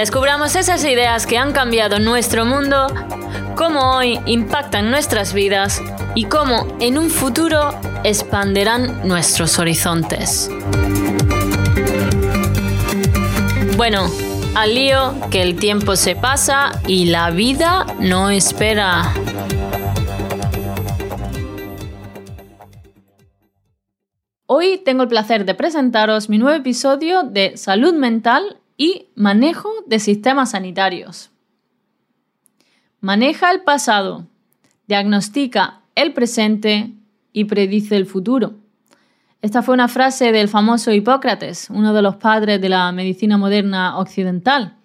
Descubramos esas ideas que han cambiado nuestro mundo, cómo hoy impactan nuestras vidas y cómo en un futuro expanderán nuestros horizontes. Bueno, al lío que el tiempo se pasa y la vida no espera. Hoy tengo el placer de presentaros mi nuevo episodio de Salud Mental y Manejo de Sistemas Sanitarios. Maneja el pasado, diagnostica el presente y predice el futuro. Esta fue una frase del famoso Hipócrates, uno de los padres de la medicina moderna occidental.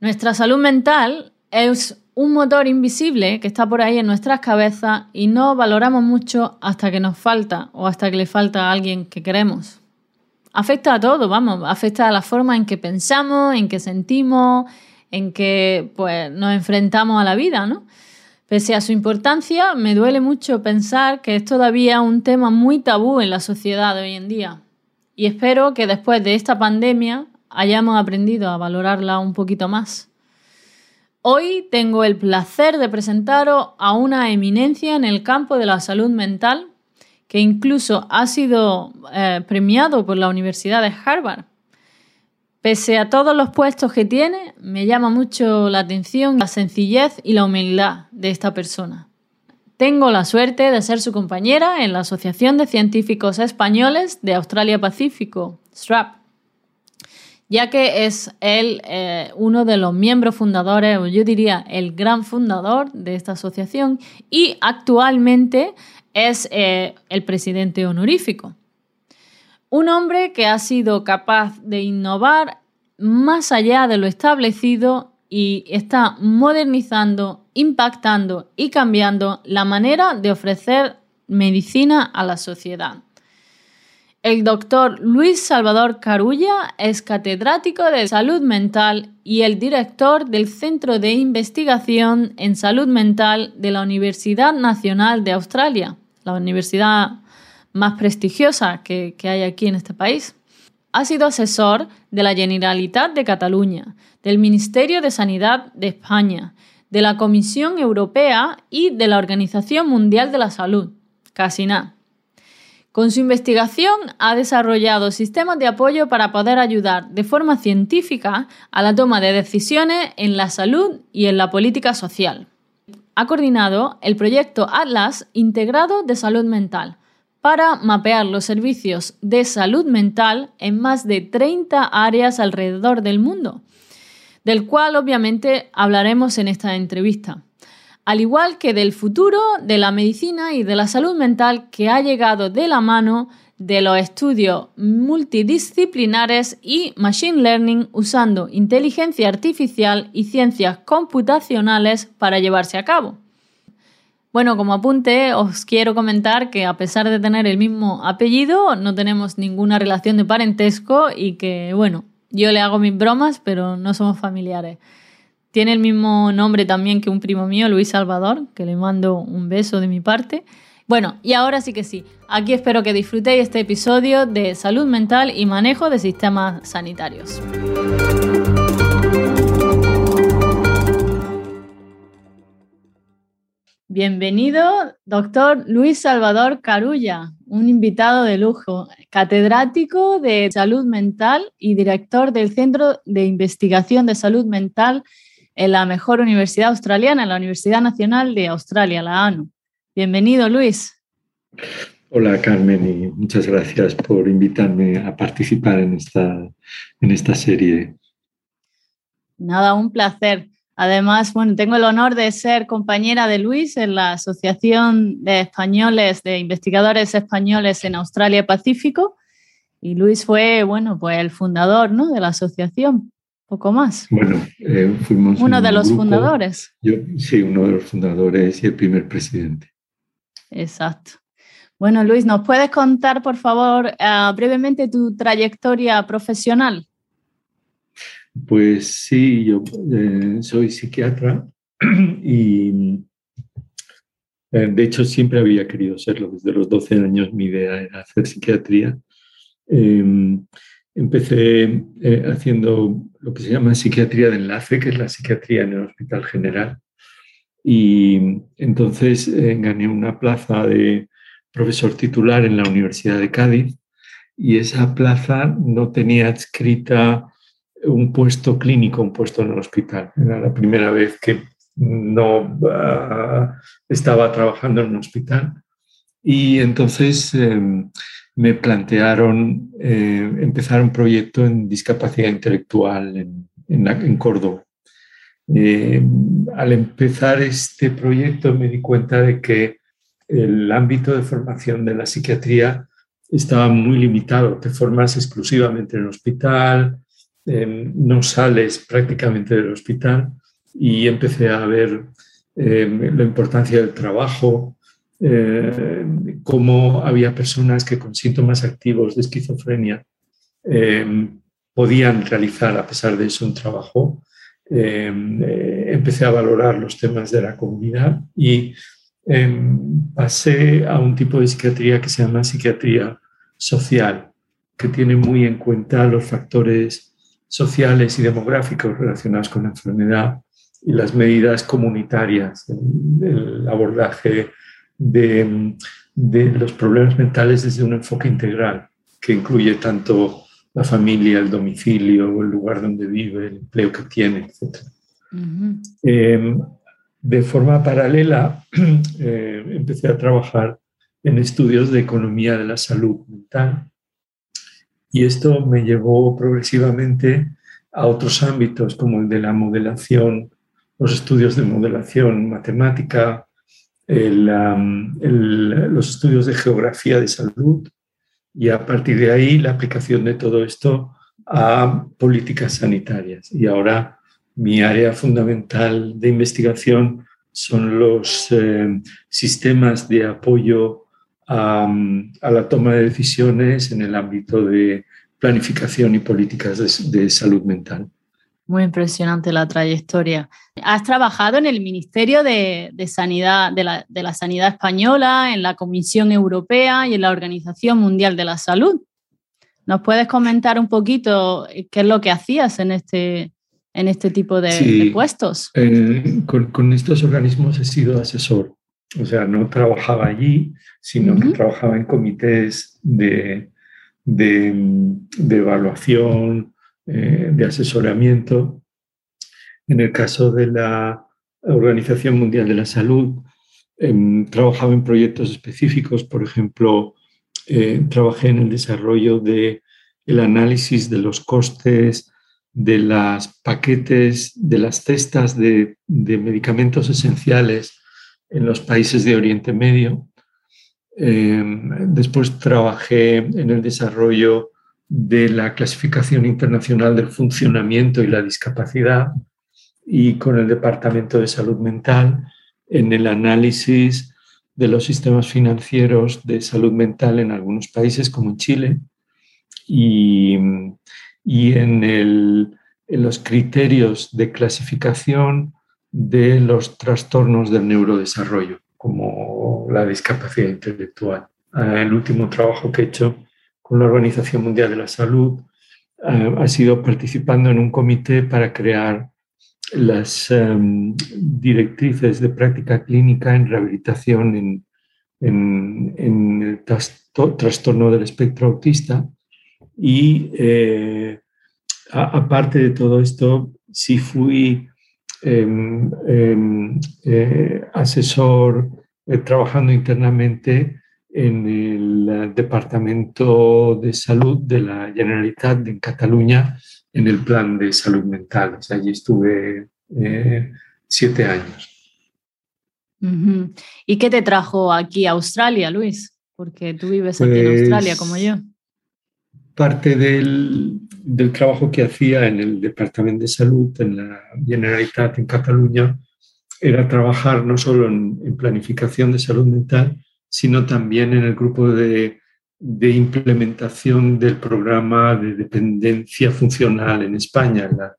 Nuestra salud mental es un motor invisible que está por ahí en nuestras cabezas y no valoramos mucho hasta que nos falta o hasta que le falta a alguien que queremos. Afecta a todo, vamos, afecta a la forma en que pensamos, en que sentimos, en que pues, nos enfrentamos a la vida, ¿no? Pese a su importancia, me duele mucho pensar que es todavía un tema muy tabú en la sociedad de hoy en día. Y espero que después de esta pandemia hayamos aprendido a valorarla un poquito más. Hoy tengo el placer de presentaros a una eminencia en el campo de la salud mental que incluso ha sido eh, premiado por la Universidad de Harvard. Pese a todos los puestos que tiene, me llama mucho la atención la sencillez y la humildad de esta persona. Tengo la suerte de ser su compañera en la Asociación de Científicos Españoles de Australia Pacífico, STRAP, ya que es él eh, uno de los miembros fundadores, o yo diría el gran fundador de esta asociación, y actualmente es eh, el presidente honorífico. Un hombre que ha sido capaz de innovar más allá de lo establecido y está modernizando, impactando y cambiando la manera de ofrecer medicina a la sociedad. El doctor Luis Salvador Carulla es catedrático de salud mental y el director del Centro de Investigación en Salud Mental de la Universidad Nacional de Australia, la universidad más prestigiosa que, hay aquí en este país. Ha sido asesor de la Generalitat de Cataluña, del Ministerio de Sanidad de España, de la Comisión Europea y de la Organización Mundial de la Salud, casi nada. Con su investigación ha desarrollado sistemas de apoyo para poder ayudar de forma científica a la toma de decisiones en la salud y en la política social. Ha coordinado el proyecto Atlas Integrado de Salud Mental, para mapear los servicios de salud mental en más de 30 áreas alrededor del mundo, del cual obviamente hablaremos en esta entrevista, al igual que del futuro de la medicina y de la salud mental que ha llegado de la mano de los estudios multidisciplinares y machine learning usando inteligencia artificial y ciencias computacionales para llevarse a cabo. Bueno, como apunte, os quiero comentar que a pesar de tener el mismo apellido, no tenemos ninguna relación de parentesco y que, bueno, yo le hago mis bromas, pero no somos familiares. Tiene el mismo nombre también que un primo mío, Luis Salvador, que le mando un beso de mi parte. Bueno, y ahora sí que sí, aquí espero que disfrutéis este episodio de salud mental y manejo de sistemas sanitarios. Bienvenido, doctor Luis Salvador Carulla, un invitado de lujo, catedrático de salud mental y director del Centro de Investigación de Salud Mental en la mejor universidad australiana, la Universidad Nacional de Australia, la ANU. Bienvenido, Luis. Hola, Carmen, y muchas gracias por invitarme a participar en esta, en esta serie. Nada, un placer. Además, bueno, tengo el honor de ser compañera de Luis en la Asociación de Españoles, de Investigadores Españoles en Australia Pacífico. Y Luis fue, bueno, pues el fundador ¿no? de la asociación. Poco más. Bueno, eh, fuimos... Uno de los fundadores. Yo, sí, uno de los fundadores y el primer presidente. Exacto. Bueno, Luis, ¿nos puedes contar, por favor, ah, brevemente tu trayectoria profesional? Pues sí, yo eh, soy psiquiatra y eh, de hecho siempre había querido serlo. Desde los 12 años mi idea era hacer psiquiatría. Em, empecé eh, haciendo lo que se llama psiquiatría de enlace, que es la psiquiatría en el Hospital General. Y entonces gané una plaza de profesor titular en la Universidad de Cádiz y esa plaza no tenía adscrita un puesto clínico, un puesto en el hospital. Era la primera vez que no ah, estaba trabajando en un hospital. Y entonces em, me plantearon eh, empezar un proyecto en discapacidad intelectual en, en, Córdoba. Em, al empezar este proyecto me di cuenta de que el ámbito de formación de la psiquiatría estaba muy limitado. Te formas exclusivamente en el hospital, Em, no sales prácticamente del hospital y empecé a ver em, la importancia del trabajo, em, cómo había personas que con síntomas activos de esquizofrenia podían realizar a pesar de eso un trabajo. Eh, empecé a valorar los temas de la comunidad y pasé a un tipo de psiquiatría que se llama psiquiatría social, que tiene muy en cuenta los factores sociales y demográficos relacionados con la enfermedad y las medidas comunitarias, el, abordaje de, los problemas mentales desde un enfoque integral, que incluye tanto la familia, el domicilio, el lugar donde vive, el empleo que tiene, etc. Em, de forma paralela, eh, empecé a trabajar en estudios de economía de la salud mental y esto me llevó progresivamente a otros ámbitos como el de la modelación, los estudios de modelación matemática, los estudios de geografía de salud y a partir de ahí la aplicación de todo esto a políticas sanitarias. Y ahora mi área fundamental de investigación son los eh, sistemas de apoyo a, la toma de decisiones en el ámbito de planificación y políticas de, salud mental. Muy impresionante la trayectoria. Has trabajado en el Ministerio de, Sanidad, de la, de la, Sanidad Española, en la Comisión Europea y en la Organización Mundial de la Salud. ¿Nos puedes comentar un poquito qué es lo que hacías en este, en este tipo de, puestos? Eh, con, con, estos organismos he sido asesor o sea, no trabajaba allí, sino que trabajaba en comités de, evaluación, eh, de asesoramiento. En el caso de la Organización Mundial de la Salud, em, trabajaba en proyectos específicos, por ejemplo, eh, trabajé en el desarrollo del el análisis de los costes de los paquetes, de las cestas de medicamentos esenciales en los países de Oriente Medio. Em, después trabajé en el desarrollo de la clasificación internacional del funcionamiento y la discapacidad y con el Departamento de Salud Mental en el análisis de los sistemas financieros de salud mental en algunos países como Chile y, y en, el, en los criterios de clasificación de los trastornos del neurodesarrollo, como la discapacidad intelectual. Ah, el último trabajo que he hecho con la Organización Mundial de la Salud ah, ha sido participando en un comité para crear las em, directrices de práctica clínica en rehabilitación en, el trastorno del espectro autista. Y eh, aparte de todo esto, sí fui Em, em, eh, asesor eh, trabajando internamente en el eh, Departamento de Salud de la Generalitat en Cataluña en el plan de salud mental. allí estuve siete años. ¿Y qué te trajo aquí a Australia, Luis? Porque tú vives aquí en Australia como yo. parte del, del, trabajo que hacía en el Departamento de Salud, en la Generalitat en Cataluña, era trabajar no solo en, en planificación de salud mental, sino también en el grupo de, de, implementación del programa de dependencia funcional en España, la,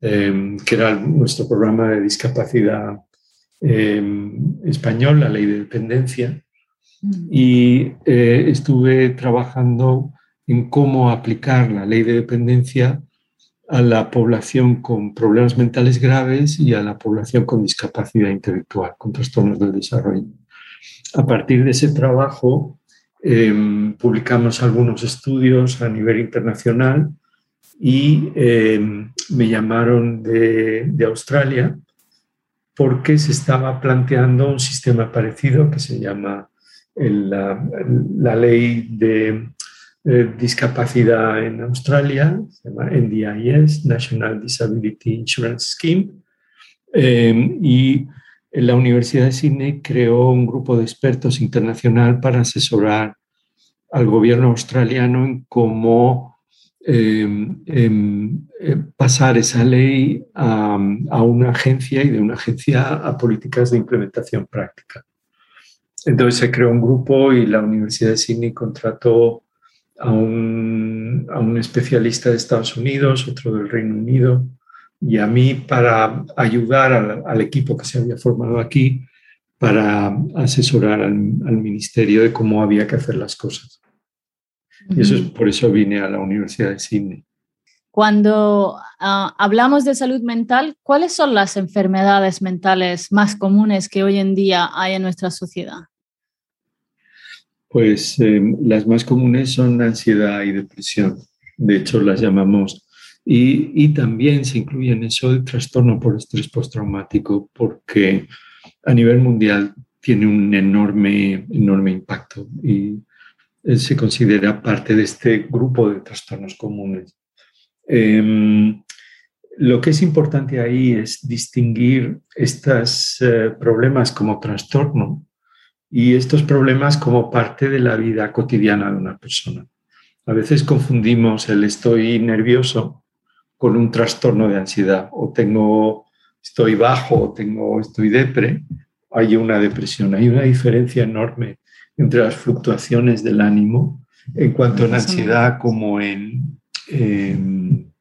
eh, que era nuestro programa de discapacidad eh, español, la ley de dependencia. Mm. Y eh, estuve trabajando en cómo aplicar la ley de dependencia a la población con problemas mentales graves y a la población con discapacidad intelectual, con trastornos del desarrollo. A partir de ese trabajo, em, publicamos algunos estudios a nivel internacional y em, me llamaron de, Australia porque se estaba planteando un sistema parecido que se llama la, ley de discapacidad en Australia, se llama NDIS, National Disability Insurance Scheme, em, y la Universidad de Sydney creó un grupo de expertos internacional para asesorar al gobierno australiano en cómo em, em, eh, pasar esa ley a, una agencia y de una agencia a políticas de implementación práctica. Entonces se creó un grupo y la Universidad de Sydney contrató a un especialista de Estados Unidos, otro del Reino Unido, y a mí para ayudar al, al equipo que se había formado aquí para asesorar al, al, ministerio de cómo había que hacer las cosas. Y eso es por eso vine a la Universidad de Sydney. Cuando uh, hablamos de salud mental, ¿cuáles son las enfermedades mentales más comunes que hoy en día hay en nuestra sociedad? Pues eh, las más comunes son ansiedad y depresión. De hecho, las llamamos. Y, y también se incluye en eso el trastorno por estrés postraumático, porque a nivel mundial tiene un enorme, enorme impacto y eh, se considera parte de este grupo de trastornos comunes. Eh, lo que es importante ahí es distinguir estos eh, problemas como trastorno y estos problemas como parte de la vida cotidiana de una persona. A veces confundimos el estoy nervioso con un trastorno de ansiedad. O tengo estoy bajo o tengo estoy depre, hay una depresión, hay una diferencia enorme entre las fluctuaciones del ánimo en cuanto a ansiedad como en, en,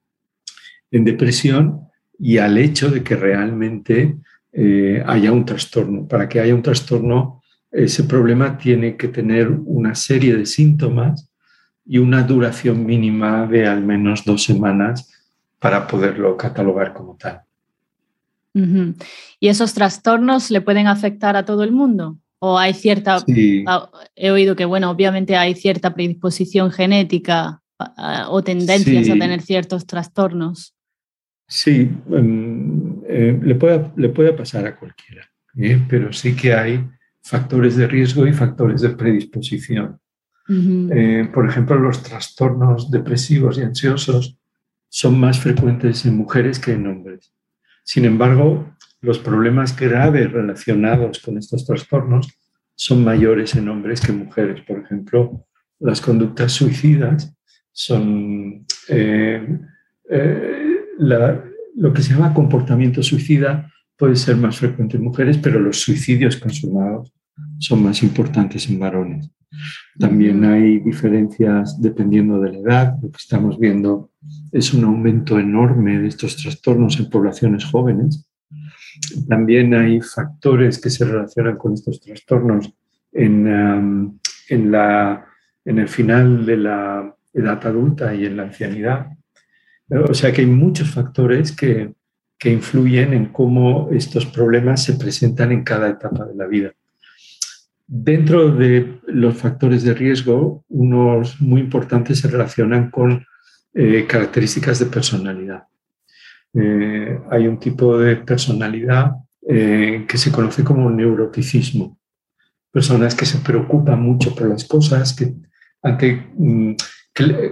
en, depresión y al hecho de que realmente eh, haya un trastorno. Para que haya un trastorno ese problema tiene que tener una serie de síntomas y una duración mínima de al menos dos semanas para poderlo catalogar como tal. ¿Y esos trastornos le pueden afectar a todo el mundo? ¿O hay cierta... He oído que, bueno, obviamente hay cierta predisposición genética o tendencias a tener ciertos trastornos. Sí, em, eh, le, puede, le puede pasar a cualquiera, ¿eh? pero sí que hay factores de riesgo y factores de predisposición. Eh, por ejemplo, los trastornos depresivos y ansiosos son más frecuentes en mujeres que en hombres. Sin embargo, los problemas graves relacionados con estos trastornos son mayores en hombres que en mujeres. Por ejemplo, las conductas suicidas son eh, eh, lo que se llama comportamiento suicida puede ser más frecuente en mujeres, pero los suicidios consumados son más importantes en varones. También hay diferencias dependiendo de la edad. Lo que estamos viendo es un aumento enorme de estos trastornos en poblaciones jóvenes. También hay factores que se relacionan con estos trastornos en, um, en, la, en el final de la edad adulta y en la ancianidad. O sea que hay muchos factores que, que influyen en cómo estos problemas se presentan en cada etapa de la vida. Dentro de los factores de riesgo, unos muy importantes se relacionan con eh, características de personalidad. Eh, hay un tipo de personalidad eh, que se conoce como neuroticismo. Personas que se preocupan mucho por las cosas, que, ante, mm,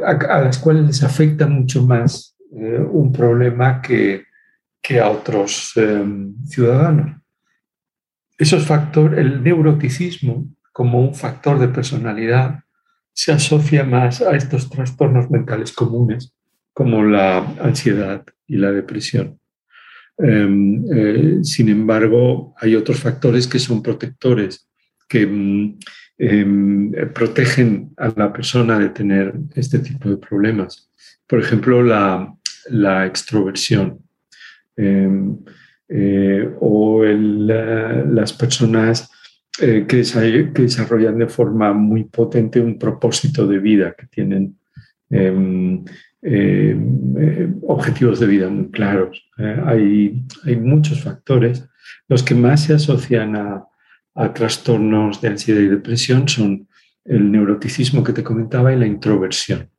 a, las cuales les afecta mucho más un problema que, que a otros ciudadanos esos factores, el neuroticismo como un factor de personalidad, se asocia más a estos trastornos mentales comunes como la ansiedad y la depresión. Em, eh, sin embargo, hay otros factores que son protectores, que mm, em, protegen a la persona de tener este tipo de problemas. Por ejemplo, la, extroversión em, eh, o las personas eh, que, desarrollan de forma muy potente un propósito de vida, que tienen eh, eh, objetivos de vida muy claros. Eh, hay, hay, muchos factores. Los que más se asocian a, trastornos de ansiedad y depresión son el neuroticismo que te comentaba y la introversión.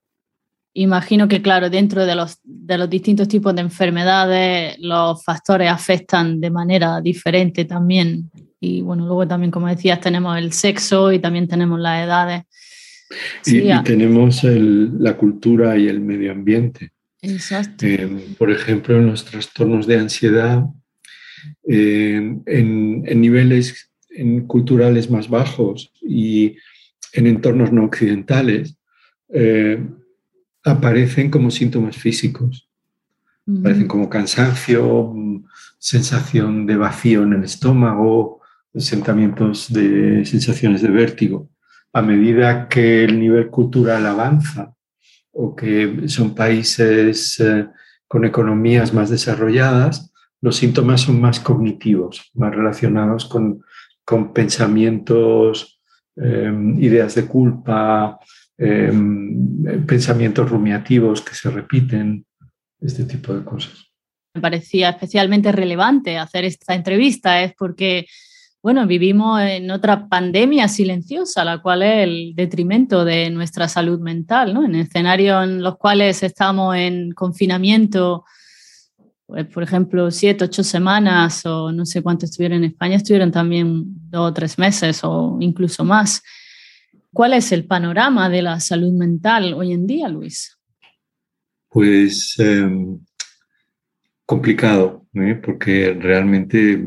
Imagino que, claro, dentro de los, de los distintos tipos de enfermedades, los factores afectan de manera diferente también. Y bueno, luego también, como decías, tenemos el sexo y también tenemos las edades. Y, tenemos la cultura y el medio ambiente. Exacto. Eh, por ejemplo, en los trastornos de ansiedad, eh, en, niveles culturales más bajos y en entornos no occidentales, eh, aparecen como síntomas físicos. Aparecen como cansancio, sensación de vacío en el estómago, sentimientos de sensaciones de vértigo a medida que el nivel cultural avanza o que son países eh, con economías más desarrolladas, los síntomas son más cognitivos, más relacionados con, pensamientos, em, ideas de culpa, em, pensamientos rumiativos que se repiten, este tipo de cosas. Me parecía especialmente relevante hacer esta entrevista, es porque bueno, vivimos en otra pandemia silenciosa, la cual es el detrimento de nuestra salud mental, ¿no? En escenarios en los cuales estamos en confinamiento, pues, por ejemplo, siete, ocho semanas o no sé cuánto estuvieron en España, estuvieron también dos o tres meses o incluso más. ¿Cuál es el panorama de la salud mental hoy en día, Luis? Pues em, complicado, ¿eh? porque realmente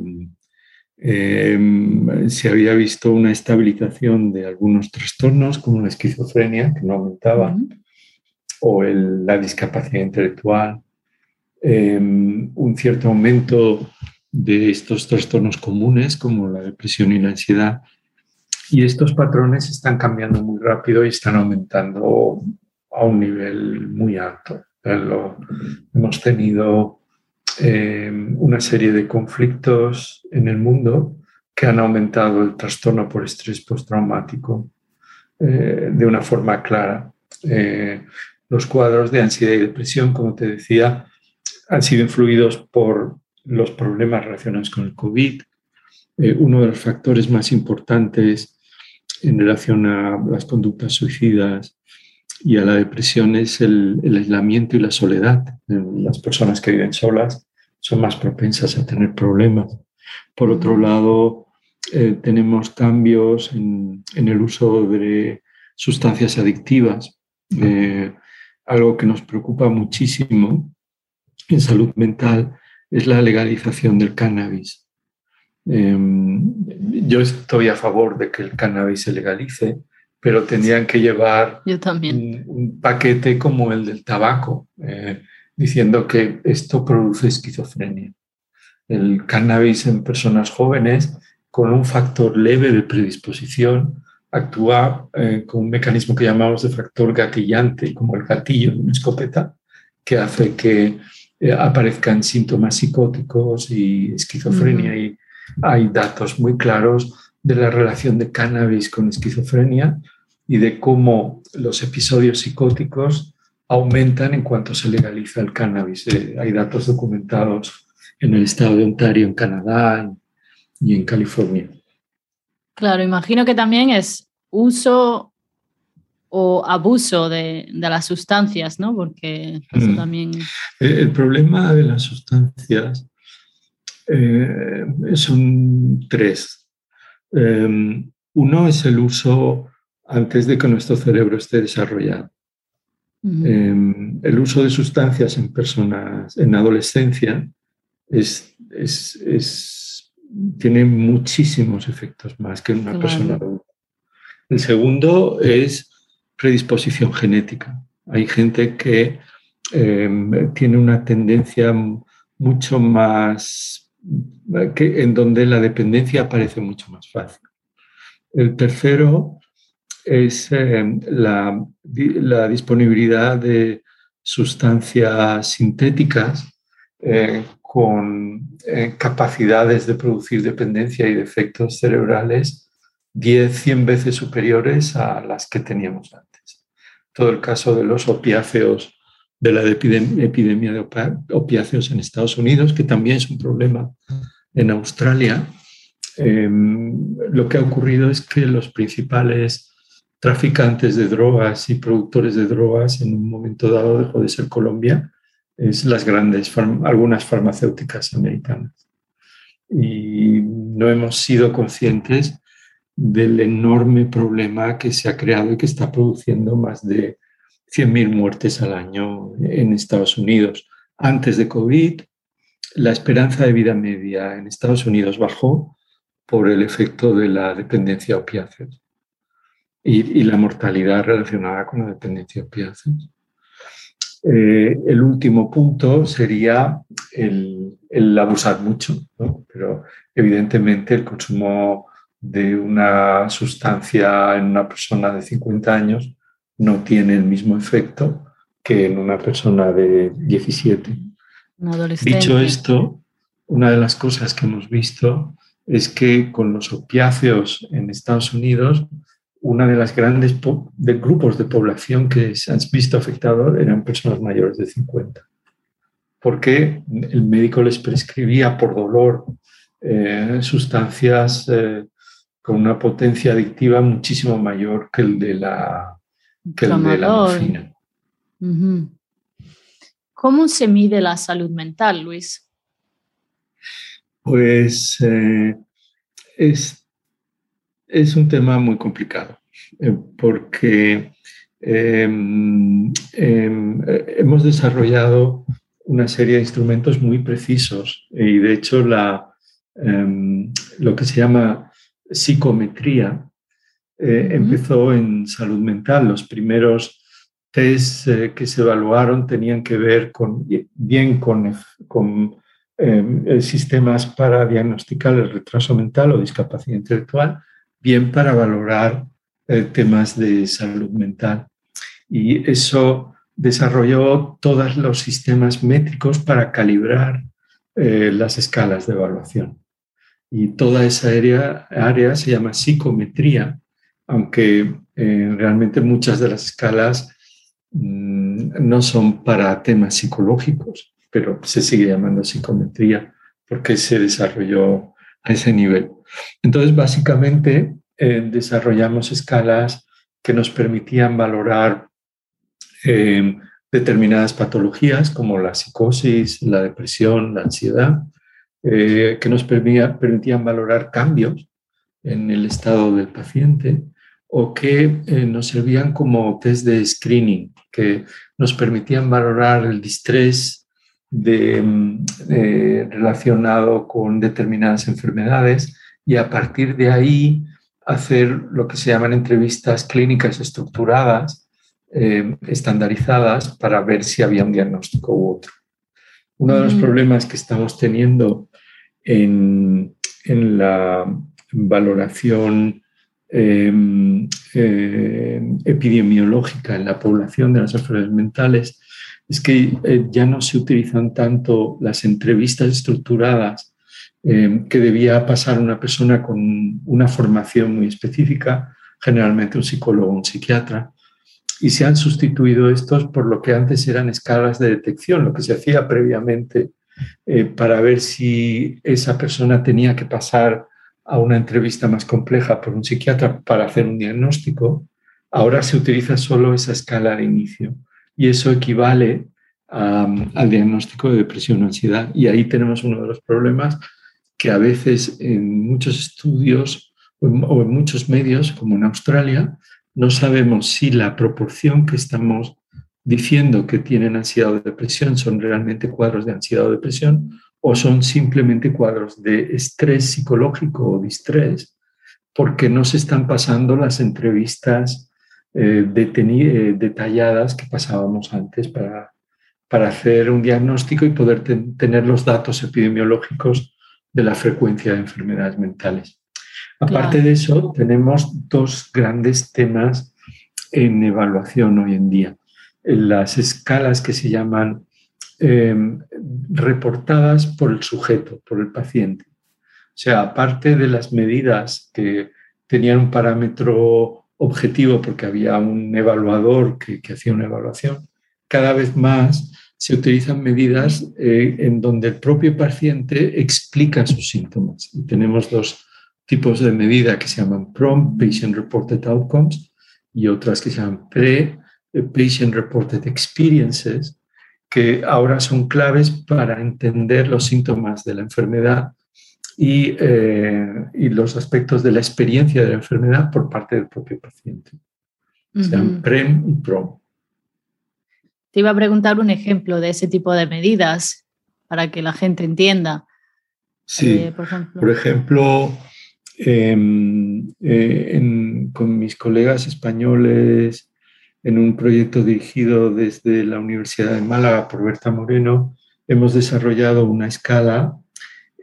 Em, se había visto una estabilización de algunos trastornos como la esquizofrenia, que no aumentaba, o la discapacidad intelectual, em, un cierto aumento de estos trastornos comunes como la depresión y la ansiedad. Y estos patrones están cambiando muy rápido y están aumentando a un nivel muy alto. hemos tenido eh, una serie de conflictos en el mundo que han aumentado el trastorno por estrés postraumático eh, de una forma clara. Eh, los cuadros de ansiedad y depresión, como te decía, han sido influidos por los problemas relacionados con el COVID. uno de los factores más importantes en relación a las conductas suicidas y a la depresión es el, el aislamiento y la soledad. Las personas que viven solas son más propensas a tener problemas. Por otro lado, eh, tenemos cambios en, el uso de sustancias adictivas, eh, algo que nos preocupa muchísimo en salud mental es la legalización del cannabis. Em, yo estoy a favor de que el cannabis se legalice, pero tendrían que llevar Un, paquete como el del tabaco. Eh, diciendo que esto produce esquizofrenia. El cannabis en personas jóvenes con un factor leve de predisposición actúa eh, con un mecanismo que llamamos de factor gatillante, como el gatillo de una escopeta, que hace que eh, aparezcan síntomas psicóticos y esquizofrenia. Y hay datos muy claros de la relación de cannabis con esquizofrenia y de cómo los episodios psicóticos aumentan en cuanto se legaliza el cannabis. Eh, hay datos documentados en el estado de Ontario, en Canadá y en California. Claro, imagino que también es uso o abuso de, las sustancias, ¿no? Porque eso mm. también... Eh, el problema de las sustancias eh, son tres. Em, uno es el uso antes de que nuestro cerebro esté desarrollado. Em, el uso de sustancias en personas en adolescencia es, tiene muchísimos efectos más que en una persona adulta. El segundo es predisposición genética. Hay gente que em, tiene una tendencia mucho más, que, en donde la dependencia aparece mucho más fácil. El tercero es em, la, disponibilidad de sustancias sintéticas eh, con eh, capacidades de producir dependencia y defectos cerebrales 10, 100 veces superiores a las que teníamos antes. Todo el caso de los opiáceos, de la epidemia de opiáceos en Estados Unidos, que también es un problema en Australia, em, lo que ha ocurrido es que los principales traficantes de drogas y productores de drogas en un momento dado dejó de ser Colombia, es las grandes, algunas farmacéuticas americanas. Y no hemos sido conscientes del enorme problema que se ha creado y que está produciendo más de 100.000 muertes al año en Estados Unidos. Antes de COVID, la esperanza de vida media en Estados Unidos bajó por el efecto de la dependencia a opiáceos y, la mortalidad relacionada con la dependencia a opiáceos. Eh, el último punto sería el, abusar mucho, pero evidentemente el consumo de una sustancia en una persona de 50 años no tiene el mismo efecto que en una persona de 17. Dicho esto, una de las cosas que hemos visto es que con los opiáceos en Estados Unidos, una de las grandes de grupos de población que se han visto afectados eran personas mayores de 50, porque el médico les prescribía por dolor eh, sustancias eh, con una potencia adictiva muchísimo mayor que el de la, que el de la morfina. ¿Cómo se mide la salud mental, Luis? Pues eh, es, es, un tema muy complicado, eh, porque em, em, hemos desarrollado una serie de instrumentos muy precisos y de hecho la, em, lo que se llama psicometría eh, empezó en salud mental. Los primeros test eh, que se evaluaron tenían que ver con, bien con, con em, sistemas para diagnosticar el retraso mental o discapacidad intelectual, bien para valorar eh, temas de salud mental. Y eso desarrolló todos los sistemas métricos para calibrar las escalas de evaluación. Y toda esa área, área se llama psicometría, aunque eh, realmente muchas de las escalas mm, no son para temas psicológicos, pero se sigue llamando psicometría porque se desarrolló a ese nivel. Entonces, básicamente, eh, desarrollamos escalas que nos permitían valorar eh, determinadas patologías como la psicosis, la depresión, la ansiedad, eh, que nos permitían valorar cambios en el estado del paciente o que eh, nos servían como test de screening, que nos permitían valorar el distrés mm, relacionado con determinadas enfermedades y a partir de ahí hacer lo que se llaman entrevistas clínicas estructuradas, eh, estandarizadas, para ver si había un diagnóstico u otro. Uno de los problemas que estamos teniendo en, la valoración em, eh, epidemiológica en la población de las enfermedades mentales es que eh, ya no se utilizan tanto las entrevistas estructuradas em, que debía pasar una persona con una formación muy específica, generalmente un psicólogo o un psiquiatra, y se han sustituido estos por lo que antes eran escalas de detección, lo que se hacía previamente eh, para ver si esa persona tenía que pasar a una entrevista más compleja por un psiquiatra para hacer un diagnóstico, ahora se utiliza solo esa escala de inicio y eso equivale al diagnóstico de depresión o ansiedad. Y ahí tenemos uno de los problemas que a veces en muchos estudios o en muchos medios, como en Australia, no sabemos si la proporción que estamos diciendo que tienen ansiedad o depresión son realmente cuadros de ansiedad o depresión o son simplemente cuadros de estrés psicológico o distrés porque no se están pasando las entrevistas detalladas que pasábamos antes para, para hacer un diagnóstico y poder tener los datos epidemiológicos de la frecuencia de enfermedades mentales. Aparte de eso, tenemos dos grandes temas en evaluación hoy en día. Las escalas que se llaman em, reportadas por el sujeto, por el paciente. O sea, aparte de las medidas que tenían un parámetro objetivo porque había un evaluador que, que hacía una evaluación, cada vez más se utilizan medidas eh, en donde el propio paciente explica sus síntomas. Y tenemos dos tipos de medida que se llaman PROM, Patient Reported Outcomes, y otras que se llaman PRE, eh, Patient Reported Experiences, que ahora son claves para entender los síntomas de la enfermedad y, eh, y los aspectos de la experiencia de la enfermedad por parte del propio paciente. Se llaman PREM y PROM. Te iba a preguntar un ejemplo de ese tipo de medidas para que la gente entienda. Sí, eh, por ejemplo, em, eh, con mis colegas españoles en un proyecto dirigido desde la Universidad de Málaga por Berta Moreno, hemos desarrollado una escala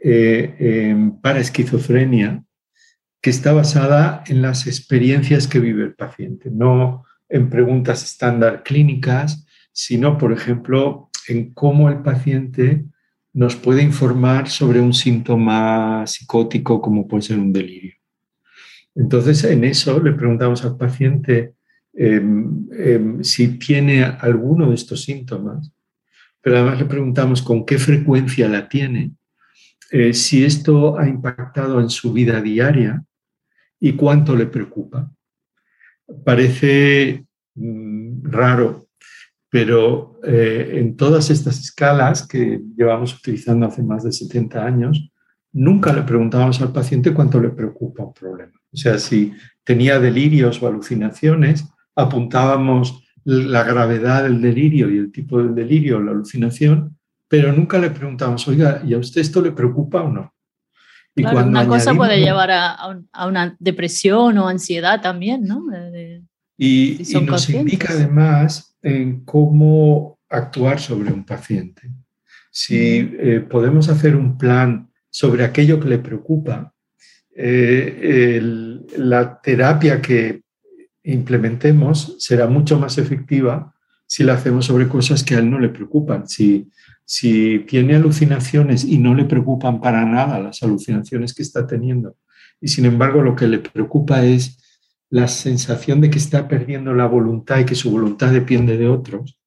eh, em, para esquizofrenia que está basada en las experiencias que vive el paciente, no en preguntas estándar clínicas, sino, por ejemplo, en cómo el paciente nos puede informar sobre un síntoma psicótico como puede ser un delirio. Entonces, en eso le preguntamos al paciente em, em, si tiene alguno de estos síntomas, pero además le preguntamos con qué frecuencia la tiene, eh, si esto ha impactado en su vida diaria y cuánto le preocupa. Parece mm, raro pero eh, en todas estas escalas que llevamos utilizando hace más de 70 años, nunca le preguntábamos al paciente cuánto le preocupa un problema. O sea, si tenía delirios o alucinaciones, apuntábamos la gravedad del delirio y el tipo del delirio o la alucinación, pero nunca le preguntábamos, oiga, ¿y a usted esto le preocupa o no? Y cuando una cosa puede llevar a, una depresión o ansiedad también, ¿no? y, y nos indica además en cómo actuar sobre un paciente. Si eh, podemos hacer un plan sobre aquello que le preocupa, eh, la terapia que implementemos será mucho más efectiva si la hacemos sobre cosas que a él no le preocupan. Si, si tiene alucinaciones y no le preocupan para nada las alucinaciones que está teniendo, y sin embargo lo que le preocupa es la sensación de que está perdiendo la voluntad y que su voluntad depende de otros,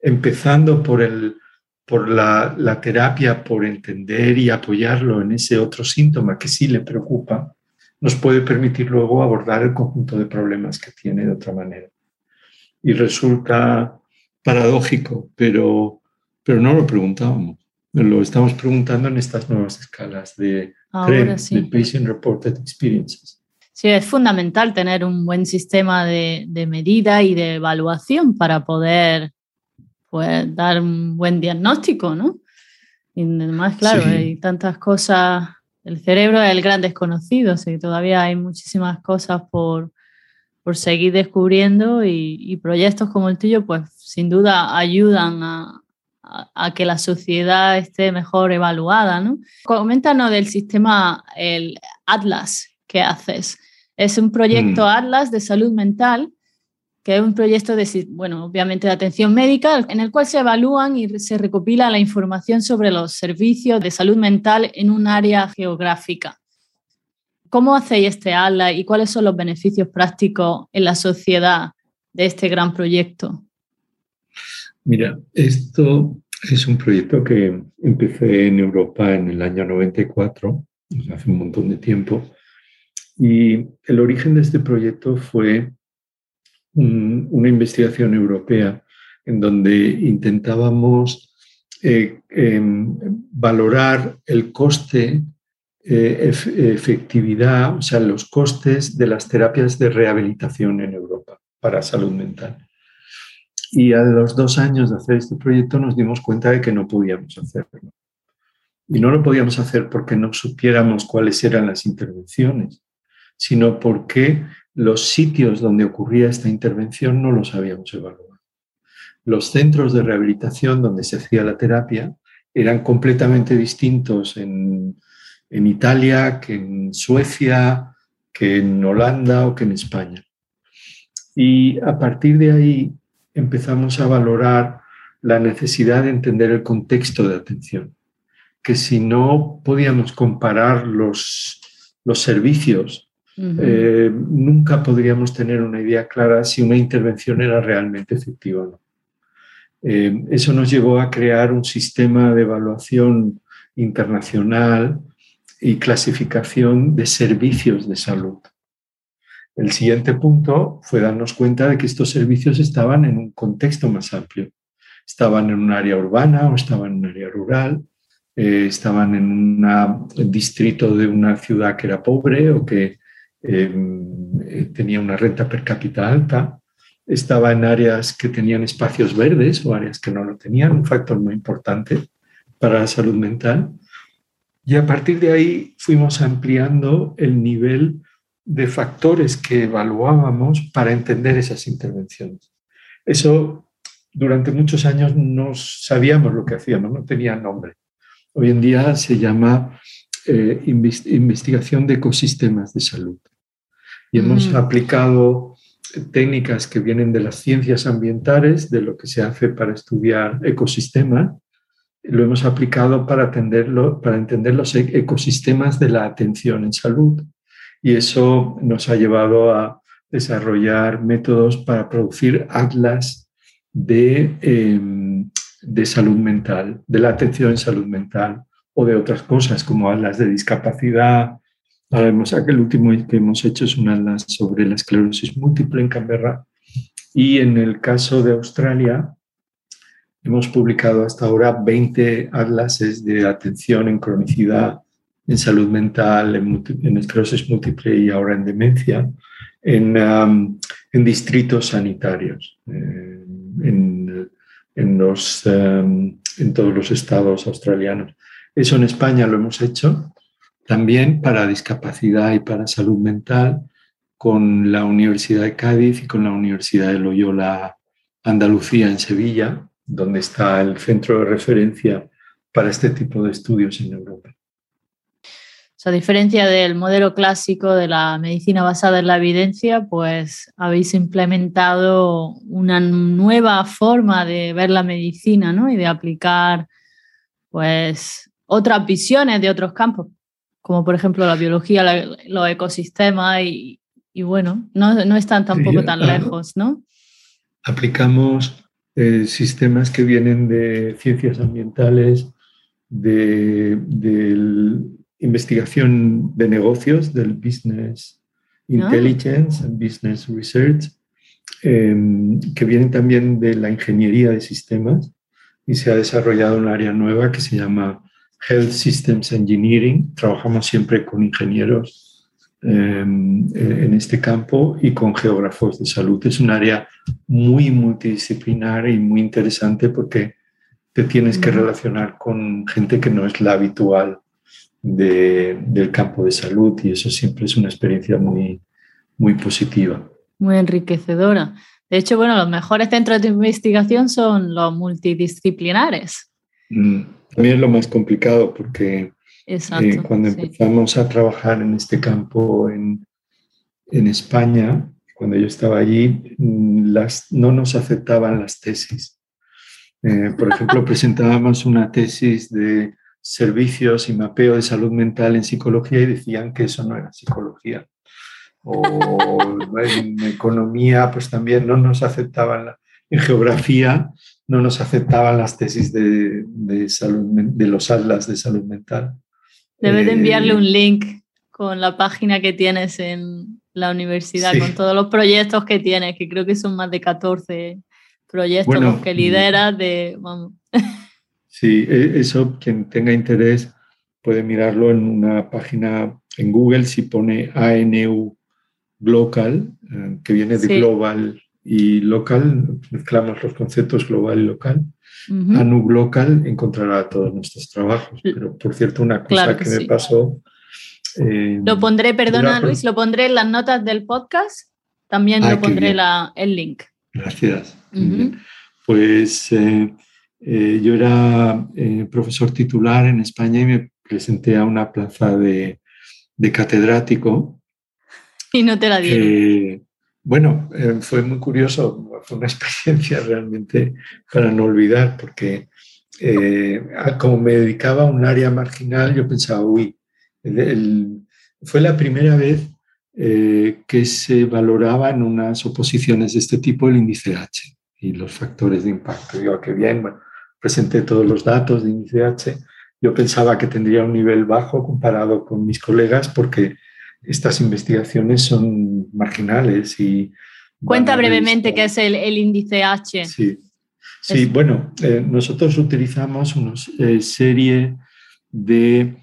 empezando por, el, por la, la, terapia, por entender y apoyarlo en ese otro síntoma que sí le preocupa, nos puede permitir luego abordar el conjunto de problemas que tiene de otra manera. Y resulta paradójico, pero, pero no lo preguntábamos. Lo estamos preguntando en estas nuevas escalas de, de Patient Reported Experiences. Sí, es fundamental tener un buen sistema de, medida y de evaluación para poder pues, dar un buen diagnóstico, ¿no? Y además, claro, hay tantas cosas. El cerebro es el gran desconocido, así todavía hay muchísimas cosas por, seguir descubriendo y, proyectos como el tuyo, pues sin duda ayudan a, a, que la sociedad esté mejor evaluada, ¿no? Coméntanos del sistema, el Atlas que haces. Es un proyecto mm. Atlas de salud mental, que es un proyecto de, bueno, obviamente de atención médica, en el cual se evalúan y se recopila la información sobre los servicios de salud mental en un área geográfica. ¿Cómo hacéis este Atlas y cuáles son los beneficios prácticos en la sociedad de este gran proyecto? Mira, esto es un proyecto que empecé en Europa en el año 94, hace un montón de tiempo, y el origen de este proyecto fue una investigación europea en donde intentábamos eh, em, valorar el coste, eh, efectividad, o sea, los costes de las terapias de rehabilitación en Europa para salud mental. Y a los dos años de hacer este proyecto nos dimos cuenta de que no podíamos hacerlo. Y no lo podíamos hacer porque no supiéramos cuáles eran las intervenciones sino porque los sitios donde ocurría esta intervención no los habíamos evaluado. Los centros de rehabilitación donde se hacía la terapia eran completamente distintos en, en Italia que en Suecia, que en Holanda o que en España. Y a partir de ahí empezamos a valorar la necesidad de entender el contexto de atención, que si no podíamos comparar los, los servicios, eh, nunca podríamos tener una idea clara si una intervención era realmente efectiva o no. Eh, eso nos llevó a crear un sistema de evaluación internacional y clasificación de servicios de salud. El siguiente punto fue darnos cuenta de que estos servicios estaban en un contexto más amplio. Estaban en un área urbana o estaban en un área rural, eh, estaban en un distrito de una ciudad que era pobre o que eh, tenía una renta per cápita alta, estaba en áreas que tenían espacios verdes o áreas que no lo tenían, un factor muy importante para la salud mental. Y a partir de ahí fuimos ampliando el nivel de factores que evaluábamos para entender esas intervenciones. Eso durante muchos años no sabíamos lo que hacíamos, no tenía nombre. Hoy en día se llama eh, investigación de ecosistemas de salud. Y hemos mm. aplicado técnicas que vienen de las ciencias ambientales, de lo que se hace para estudiar ecosistemas, lo hemos aplicado para, atenderlo, para entender los e-, ecosistemas de la atención en salud y eso nos ha llevado a desarrollar métodos para producir atlas de, em, de salud mental, de la atención en salud mental o de otras cosas como atlas de discapacidad. Vemos el último que hemos hecho es un atlas sobre la esclerosis múltiple en Canberra y en el caso de Australia hemos publicado hasta ahora 20 atlases de atención en cronicidad en salud mental, en, esclerosis múltiple y ahora en demencia, en, um, distritos sanitarios, eh, en, en, los, um, en todos los estados australianos. Eso en España lo hemos hecho también para discapacidad y para salud mental con la Universidad de Cádiz y con la Universidad de Loyola Andalucía en Sevilla, donde está el centro de referencia para este tipo de estudios en Europa a diferencia del modelo clásico de la medicina basada en la evidencia, pues habéis implementado una nueva forma de ver la medicina ¿no? y de aplicar pues, otras visiones de otros campos, como por ejemplo la biología, los ecosistemas y, bueno, no, están tampoco tan lejos, ¿no? Aplicamos eh, sistemas que vienen de ciencias ambientales, de, del investigación de negocios, del business intelligence, business research, em, que vienen también de la ingeniería de sistemas y se ha desarrollado un área nueva que se llama Health Systems Engineering. Trabajamos siempre con ingenieros em, en este campo y con geógrafos de salud. Es un área muy multidisciplinar y muy interesante porque te tienes que relacionar con gente que no es la habitual del campo de salud y eso siempre es una experiencia muy, muy positiva. Muy enriquecedora. De hecho, bueno, los mejores centros de investigación son los multidisciplinares. Mm, también es lo más complicado porque eh, cuando empezamos a trabajar en este campo en, en España, cuando yo estaba allí, mm, las, no nos aceptaban las tesis. Eh, por ejemplo, presentábamos una tesis de servicios y mapeo de salud mental en psicología y decían que eso no era psicología. O en economía, pues también no nos aceptaban, en geografía no nos aceptaban las tesis de, de, salud, de los atlas de salud mental. Debes de enviarle eh, un link con la página que tienes en la universidad, con todos los proyectos que tienes, que creo que son más de 14 proyectos que lideras de... Vamos. Sí, e, eso quien tenga interés puede mirarlo en una página en Google si pone ANU Global, eh, que viene de global y local, mezclamos los conceptos global y local. ANU Global encontrará todos nuestros trabajos. Pero por cierto, una cosa que, me pasó Eh, Lo pondré, perdona Era- Luis, lo pondré en las notas del podcast. También Ah, lo pondré la- el link. Gracias. Pues eh, eh, yo era profesor titular en España y me presenté a una plaza de, de catedrático. Y no te la dieron. Bueno, eh, fue muy curioso, fue una experiencia realmente para no olvidar, porque eh, como me dedicaba a un área marginal, yo pensaba, uy, fue la primera vez eh, que se valoraba en unas oposiciones de este tipo el índice H y los factores de impacto. Digo, qué bien, bueno, presenté todos los datos de índice H. Yo pensaba que tendría un nivel bajo comparado con mis colegas porque estas investigaciones son marginales y... Cuenta a brevemente qué es el, el índice H. Sí, sí Es- bueno, eh, nosotros utilizamos una serie de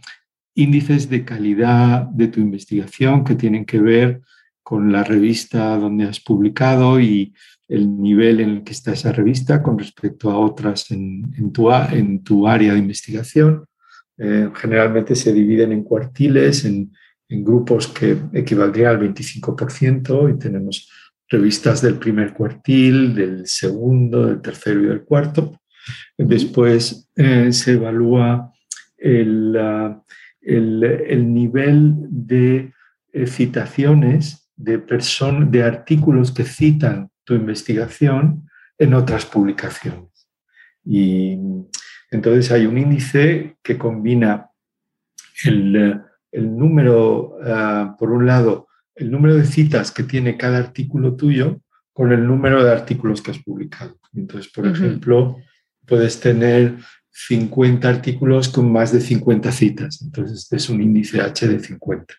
índices de calidad de tu investigación que tienen que ver con la revista donde has publicado y el nivel en el que está esa revista con respecto a otras en, en tu, en tu área de investigación. Eh, generalmente se dividen en cuartiles, en, en grupos que equivaldrían al 25% y tenemos revistas del primer cuartil, del segundo, del tercero y del cuarto. Después eh, se evalúa el, el- el nivel de eh, citaciones de, de artículos que citan tu investigación en otras publicaciones. Y entonces hay un índice que combina el, el número, ah, por un lado, el número de citas que tiene cada artículo tuyo con el número de artículos que has publicado. Entonces, por ejemplo, puedes tener 50 artículos con más de 50 citas. Entonces, este es un índice H de 50.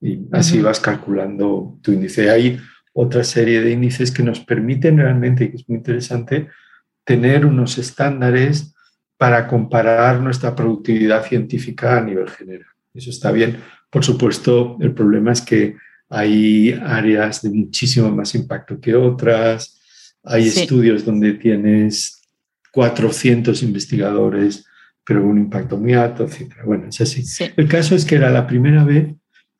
Y así vas calculando tu índice. Hay otra serie de índices que nos permiten realmente, y que es muy interesante, tener unos estándares para comparar nuestra productividad científica a nivel general. Eso está bien. Por supuesto, el problema es que hay áreas de muchísimo más impacto que otras. Hay Sí. estudios donde tienes 400 investigadores, pero un impacto muy alto, etc. Bueno, es así. Sí. El caso es que era la primera vez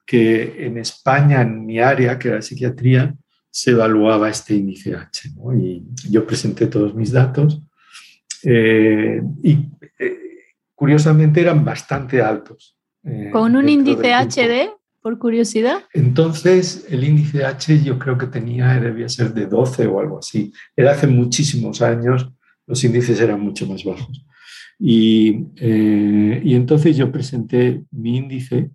que en España, en mi área, que era psiquiatría, se evaluaba este índice H. ¿no? Y yo presenté todos mis datos eh, y eh, curiosamente eran bastante altos. Eh, Con un índice. HD, por curiosidad. Entonces, el índice H yo creo que tenía, debía ser de 12 o algo así. Era hace muchísimos años, los índices eran mucho más bajos. Y, eh, y entonces yo presenté mi índice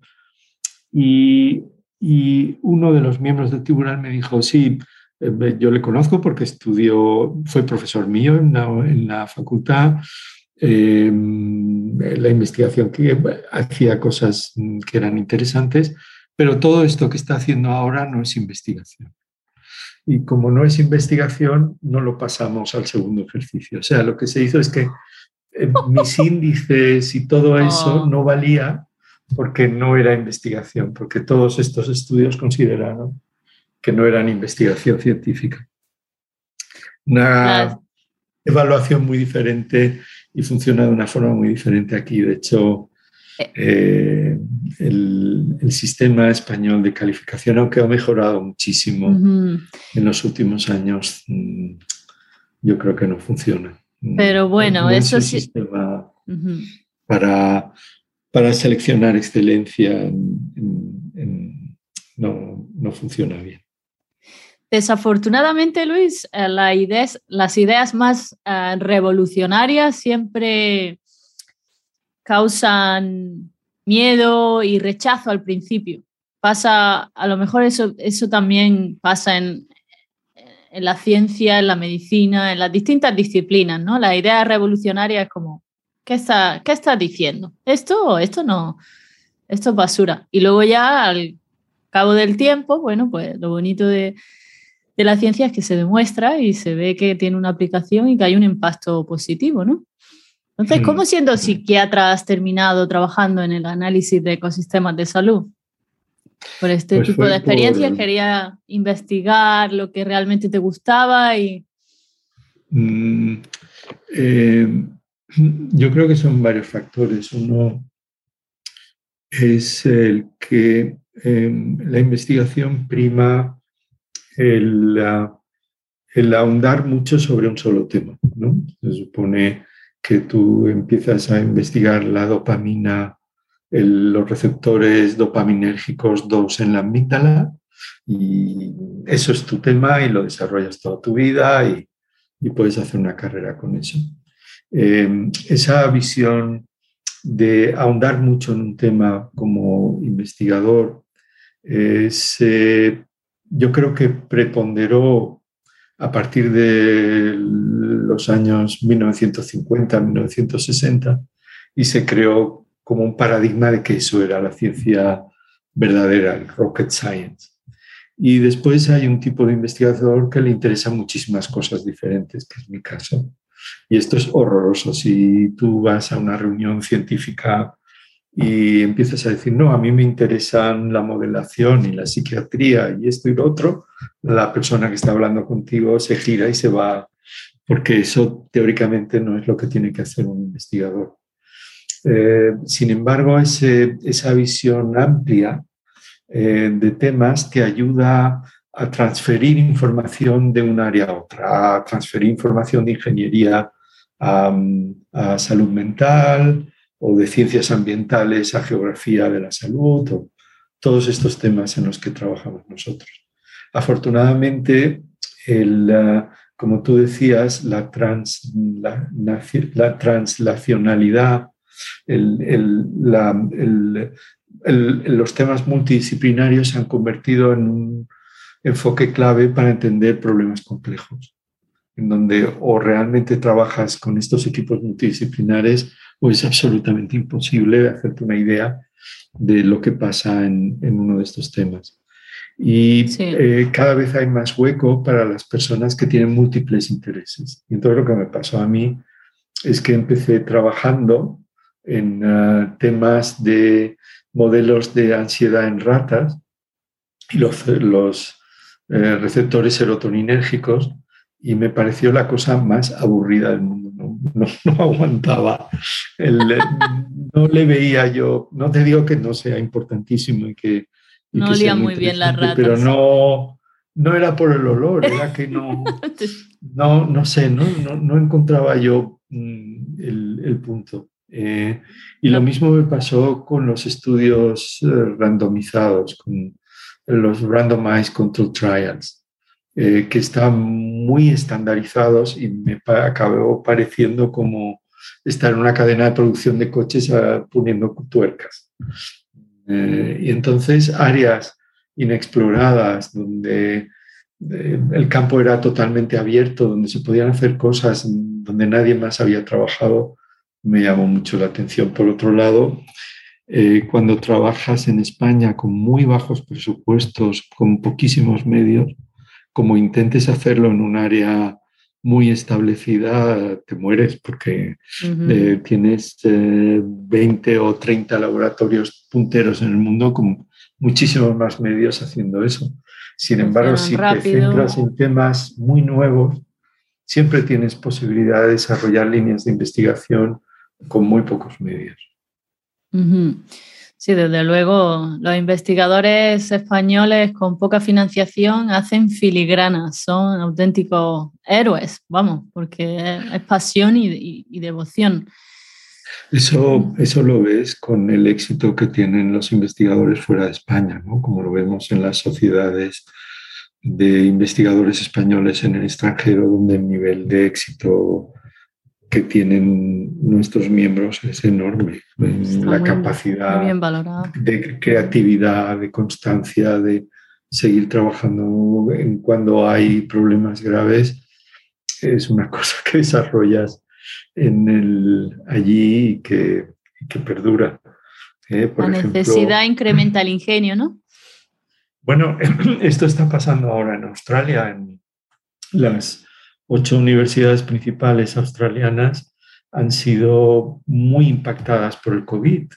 y, y uno de los miembros del tribunal me dijo, sí, eh, yo le conozco porque estudió, fue profesor mío en la, en la facultad, eh, la investigación que hacía cosas que eran interesantes, pero todo esto que está haciendo ahora no es investigación. Y como no es investigación, no lo pasamos al segundo ejercicio. O sea, lo que se hizo es que eh, mis índices y todo eso Oh. no valía porque no era investigación, porque todos estos estudios consideraron que no eran investigación científica. Una evaluación muy diferente y funciona de una forma muy diferente aquí. De hecho, Eh. eh, el, el sistema español de calificación, aunque ha mejorado muchísimo en los últimos años, mm, yo creo que no funciona. Mm, Pero bueno, no es eso sí- sistema para, para seleccionar excelencia en- en- en- no, no funciona bien. Desafortunadamente, Luis, eh, las ideas más eh, revolucionarias siempre causan miedo y rechazo al principio. Pasa, a lo mejor eso, eso también pasa en, en la ciencia, en la medicina, en las distintas disciplinas, ¿no? La idea revolucionaria es como, ¿qué está, qué estás diciendo? ¿Esto esto no? Esto es basura. Y luego ya al cabo del tiempo, bueno, pues lo bonito de, de la ciencia es que se demuestra y se ve que tiene una aplicación y que hay un impacto positivo, ¿no? Entonces, Mm. ¿cómo siendo psiquiatra has terminado trabajando en el análisis de ecosistemas de salud? Por este Pues tipo de experiencias por- quería investigar lo que realmente te gustaba y... Mm, eh, yo creo que son varios factores. Uno, es el que em, la investigación prima el, ahondar mucho sobre un solo tema. ¿no? Se supone que tú empiezas a investigar la dopamina, los receptores dopaminérgicos 2 en la amígdala y eso es tu tema y lo desarrollas toda tu vida y, y puedes hacer una carrera con eso. Em, esa visión de ahondar mucho en un tema como investigador es, eh, yo creo que preponderó a partir de los años 1950, 1960 y se creó como un paradigma de que eso era la ciencia verdadera, el rocket science. Y después hay un tipo de investigador que le interesa muchísimas cosas diferentes, que es mi caso. Y esto es horroroso. Si tú vas a una reunión científica y empiezas a decir, no, a mí me interesan la modelación y la psiquiatría y esto y lo otro, la persona que está hablando contigo se gira y se va, porque eso teóricamente no es lo que tiene que hacer un investigador. Eh, sin embargo, esa visión amplia eh, de temas te ayuda a transferir información de un área a otra, a transferir información de ingeniería a, salud mental o de ciencias ambientales a geografía de la salud, o todos estos temas en los que trabajamos nosotros. Afortunadamente, el, como tú decías, la, trans, la, la translacionalidad, el, el, los temas multidisciplinarios se han convertido en un enfoque clave para entender problemas complejos, en donde o realmente trabajas con estos equipos multidisciplinares o es absolutamente imposible hacerte una idea de lo que pasa en, uno de estos temas. Y eh, cada vez hay más hueco para las personas que tienen múltiples intereses. Y entonces lo que me pasó a mí es que empecé trabajando en ah, temas de modelos de ansiedad en ratas y los, los eh, receptores serotoninérgicos y me pareció la cosa más aburrida del mundo. No, no, aguantaba. no le veía yo, no te digo que no sea importantísimo y que... no olía muy bien las ratas. Pero no, no era por el olor, era que no, no, no sé, no, no, encontraba yo mm, el, el punto. Eh, y lo mismo me pasó con los estudios eh, randomizados, con los randomized control trials, eh, que están muy estandarizados y me acabó pareciendo como estar en una cadena de producción de coches ah, poniendo tuercas. y entonces áreas inexploradas donde el campo era totalmente abierto, donde se podían hacer cosas donde nadie más había trabajado, me llamó mucho la atención. Por otro lado, eh, cuando trabajas en España con muy bajos presupuestos, con poquísimos medios, como intentes hacerlo en un área muy establecida, te mueres porque eh, tienes 20 eh, o 30 laboratorios punteros en el mundo con muchísimos más medios haciendo eso. Sin embargo, si te centras en temas muy nuevos, siempre tienes posibilidad de desarrollar líneas de investigación con muy pocos medios. Sí, desde luego, los investigadores españoles con poca financiación hacen filigranas, son auténticos héroes, vamos, porque es pasión y, devoción. Eso, eso lo ves con el éxito que tienen los investigadores fuera de España, ¿no? como lo vemos en las sociedades de investigadores españoles en el extranjero, donde el nivel de éxito que tienen nuestros miembros es enorme. la capacidad de creatividad, de constancia, de seguir trabajando en cuando hay problemas graves, es una cosa que desarrollas en el, allí y que, que perdura. ¿eh? la necesidad incrementa el ingenio, ¿no? Bueno, esto está pasando ahora en Australia, en las ocho universidades principales australianas han sido muy impactadas por el COVID.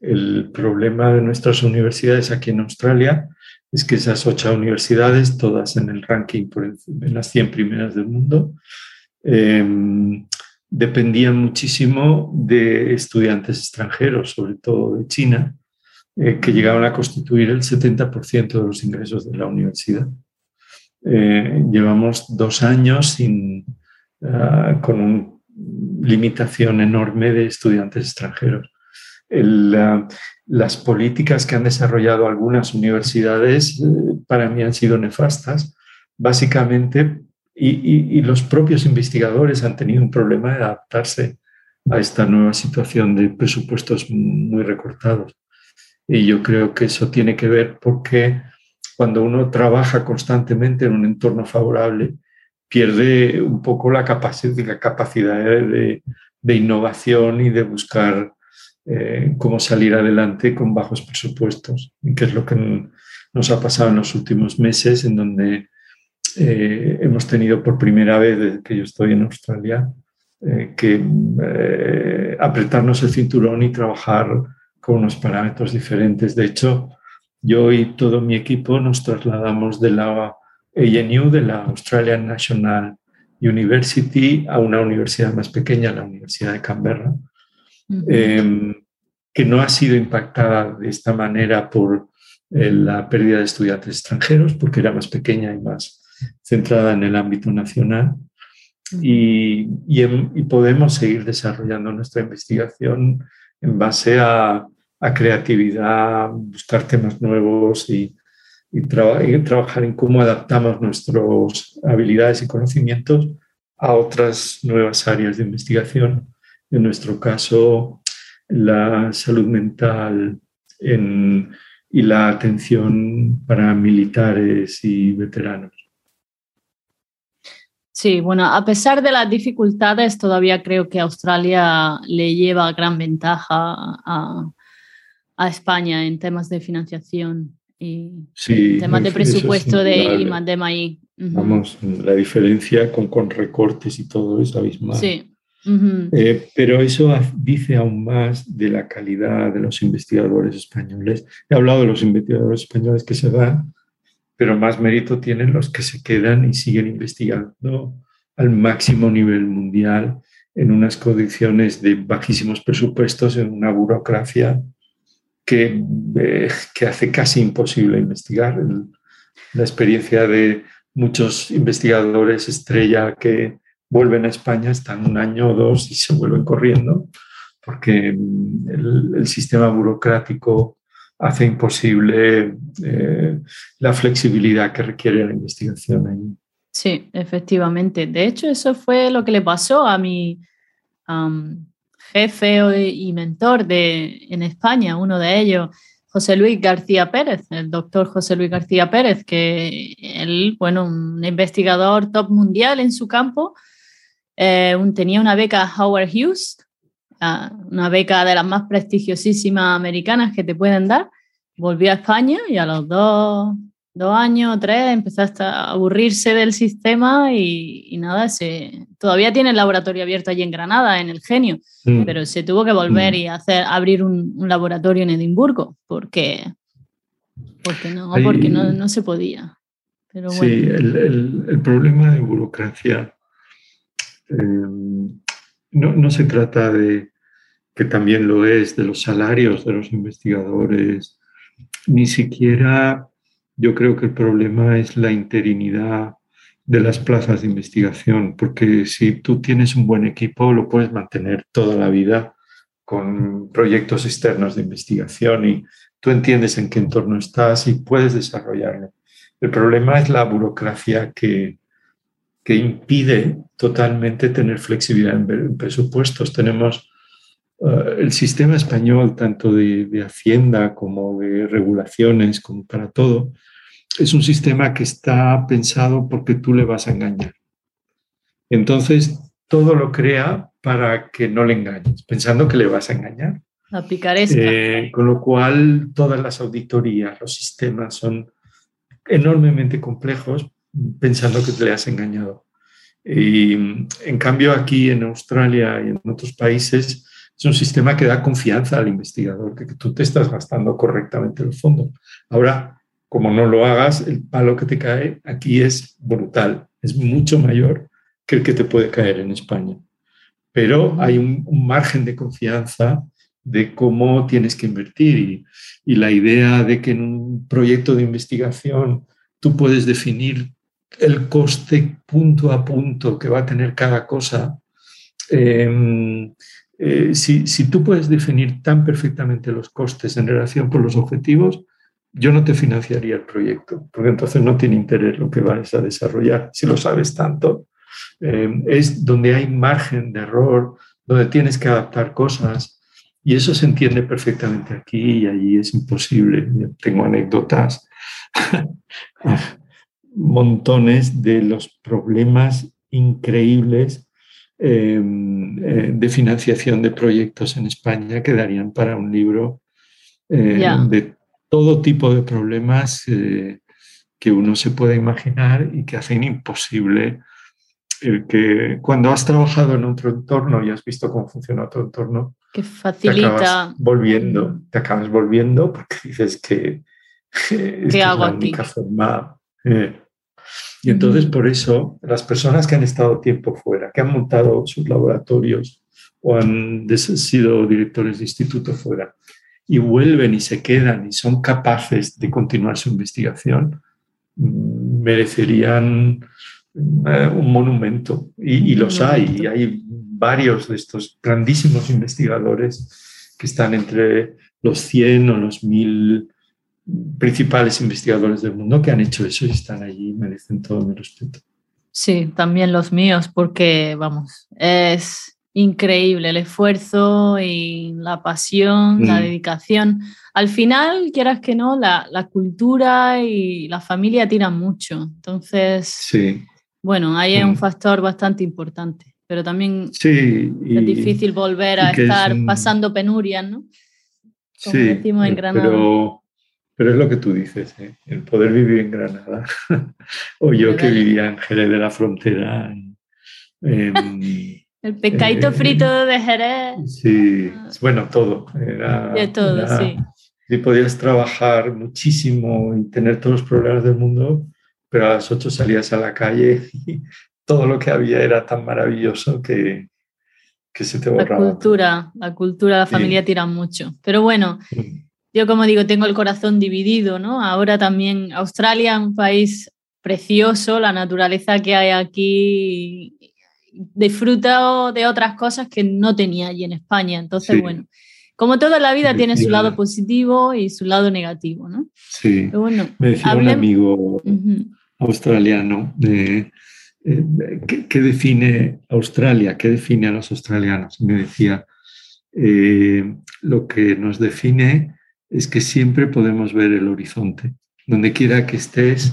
El, problema de nuestras universidades aquí en Australia es que esas ocho universidades, todas en el ranking por en las 100 primeras del mundo, em, dependían muchísimo de estudiantes extranjeros, sobre todo de China, eh, que llegaban a constituir el 70% de los ingresos de la universidad. Eh, llevamos dos años sin, ah, con una limitación enorme de estudiantes extranjeros. las políticas que han desarrollado algunas universidades eh, para mí han sido nefastas, básicamente, y, los propios investigadores han tenido un problema de adaptarse a esta nueva situación de presupuestos muy recortados. Y yo creo que eso tiene que ver porque cuando uno trabaja constantemente en un entorno favorable, pierde un poco la capacidad, de, innovación y de buscar eh, cómo salir adelante con bajos presupuestos, que es lo que nos ha pasado en los últimos meses, en donde eh, hemos tenido por primera vez desde que yo estoy en Australia eh, que apretarnos el cinturón y trabajar con unos parámetros diferentes. De hecho, yo y todo mi equipo nos trasladamos de la ANU, de la Australian National University, a una universidad más pequeña, la Universidad de Canberra, em, que no ha sido impactada de esta manera por eh, la pérdida de estudiantes extranjeros, porque era más pequeña y más centrada en el ámbito nacional. y, y podemos seguir desarrollando nuestra investigación en base a a creatividad, buscar temas nuevos y, trabajar en cómo adaptamos nuestras habilidades y conocimientos a otras nuevas áreas de investigación. En nuestro caso, la salud mental y la atención para militares y veteranos. Sí, bueno, a pesar de las dificultades, todavía creo que Australia le lleva gran ventaja a, a España en temas de financiación y temas de presupuesto de I más de Vamos, la diferencia con, con recortes y todo es abismal. Sí. Eh, pero eso dice aún más de la calidad de los investigadores españoles. He hablado de los investigadores españoles que se van, pero más mérito tienen los que se quedan y siguen investigando al máximo nivel mundial en unas condiciones de bajísimos presupuestos, en una burocracia que, eh, que hace casi imposible investigar. la experiencia de muchos investigadores estrella que vuelven a España, están un año o dos y se vuelven corriendo, porque mm, el, sistema burocrático hace imposible eh, la flexibilidad que requiere la investigación allí. Sí, efectivamente. De hecho, eso fue lo que le pasó a mi, jefe y mentor de, en España, uno de ellos, José Luis García Pérez, el doctor José Luis García Pérez, que él, bueno, un investigador top mundial en su campo, eh, tenía una beca Howard Hughes, una beca de las más prestigiosísimas americanas que te pueden dar, volvió a España y a los dos, dos años, tres, empezaste a aburrirse del sistema y, nada, se, todavía tiene el laboratorio abierto allí en Granada, en el Genio, mm. pero se tuvo que volver mm. y hacer, abrir un, laboratorio en Edimburgo porque, porque, no, porque no, se podía. Pero Sí, el, problema de burocracia em, no, no se trata de, que también lo es, de los salarios de los investigadores, ni siquiera yo creo que el problema es la interinidad de las plazas de investigación, porque si tú tienes un buen equipo, lo puedes mantener toda la vida con proyectos externos de investigación y tú entiendes en qué entorno estás y puedes desarrollarlo. El problema es la burocracia que, que impide totalmente tener flexibilidad en presupuestos. Tenemos eh, el sistema español, tanto de, de, Hacienda como de regulaciones, como para todo, es un sistema que está pensado porque tú le vas a engañar. Entonces, todo lo crea para que no le engañes, pensando que le vas a engañar. La picaresca. Eh, con lo cual, todas las auditorías, los sistemas son enormemente complejos, pensando que te le has engañado. Y en cambio, aquí en Australia y en otros países, es un sistema que da confianza al investigador, que, que tú te estás gastando correctamente los fondos. Ahora, como no lo hagas, el palo que te cae aquí es brutal, es mucho mayor que el que te puede caer en España. pero hay un, margen de confianza de cómo tienes que invertir y, y, la idea de que en un proyecto de investigación tú puedes definir el coste punto a punto que va a tener cada cosa. Em, eh, si, si, tú puedes definir tan perfectamente los costes en relación con los objetivos, yo no te financiaría el proyecto, porque entonces no tiene interés lo que vas a desarrollar, si lo sabes tanto. Em, es donde hay margen de error, donde tienes que adaptar cosas, y eso se entiende perfectamente aquí y allí es imposible. tengo anécdotas montones de los problemas increíbles em, eh, de financiación de proyectos en España que darían para un libro eh, de todo tipo de problemas eh, que uno se puede imaginar y que hacen imposible el que cuando has trabajado en otro entorno y has visto cómo funciona otro entorno, que facilita. Te acabas volviendo, te acabas volviendo porque dices que, es la única forma eh, y entonces por eso las personas que han estado tiempo fuera, que han montado sus laboratorios o han sido directores de instituto fuera y vuelven y se quedan y son capaces de continuar su investigación, merecerían eh, un monumento. Y, los hay, y hay varios de estos grandísimos investigadores que están entre los 100 o los 1000 principales investigadores del mundo que han hecho eso y están allí y merecen todo mi respeto. Sí, también los míos, porque vamos, es increíble el esfuerzo y la pasión, la mm. dedicación. Al final, quieras que no, la, la, cultura y la familia tiran mucho. Entonces, sí. bueno, ahí un mm. factor bastante importante, pero también sí, es difícil volver a estar pasando penurias, ¿no? Como sí, decimos en Granada. Pero pero es lo que tú dices, ¿eh? el poder vivir en Granada. o yo que vivía en Jerez de la Frontera. el pescadito eh, frito de Jerez. Sí, bueno, todo. Era, de todo, sí. Y podías trabajar muchísimo y tener todos los problemas del mundo, pero a las ocho salías a la calle y todo lo que había era tan maravilloso que, que se te borraba. La cultura, la cultura, la familia tira mucho. Pero bueno, yo como digo, tengo el corazón dividido, ¿no? Ahora también Australia, un país precioso, la naturaleza que hay aquí, disfruto de otras cosas que no tenía allí en España. Entonces, bueno, como toda la vida tiene su lado positivo y su lado negativo, ¿no? Sí. bueno, Me decía un amigo australiano eh, ¿qué, define Australia? ¿Qué define a los australianos? Me decía, eh, lo que nos define es que siempre podemos ver el horizonte. Donde quiera que estés,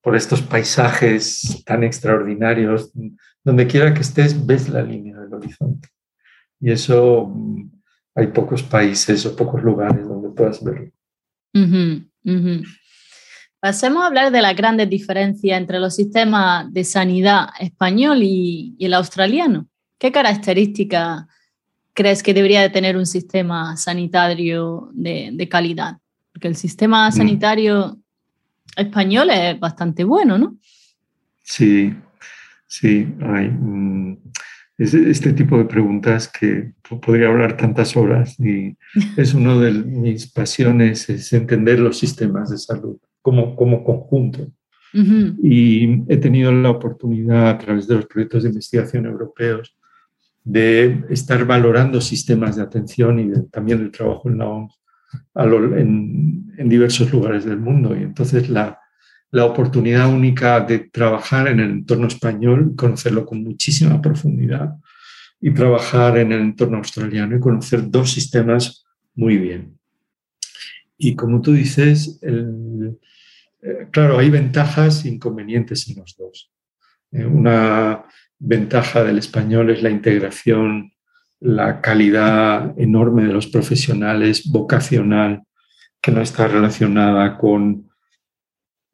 por estos paisajes tan extraordinarios, donde quiera que estés, ves la línea del horizonte. Y eso mm, hay pocos países o pocos lugares donde puedas verlo. Pasemos a hablar de la grandes diferencia entre los sistemas de sanidad español y, y el australiano. ¿Qué características crees que debería de tener un sistema sanitario de, calidad? Porque el sistema mm. sanitario español es bastante bueno, ¿no? Sí, sí, hay mm, este tipo de preguntas que podría hablar tantas horas y es una de mis pasiones, es entender los sistemas de salud como, como conjunto. Y he tenido la oportunidad a través de los proyectos de investigación europeos de estar valorando sistemas de atención y también del trabajo en la OMS en, diversos lugares del mundo. Y entonces la, la oportunidad única de trabajar en el entorno español, conocerlo con muchísima profundidad, y trabajar en el entorno australiano y conocer dos sistemas muy bien. Y como tú dices, eh, claro, hay ventajas e inconvenientes en los dos. Eh, una, ventaja del español es la integración, la calidad enorme de los profesionales, vocacional, que no está relacionada con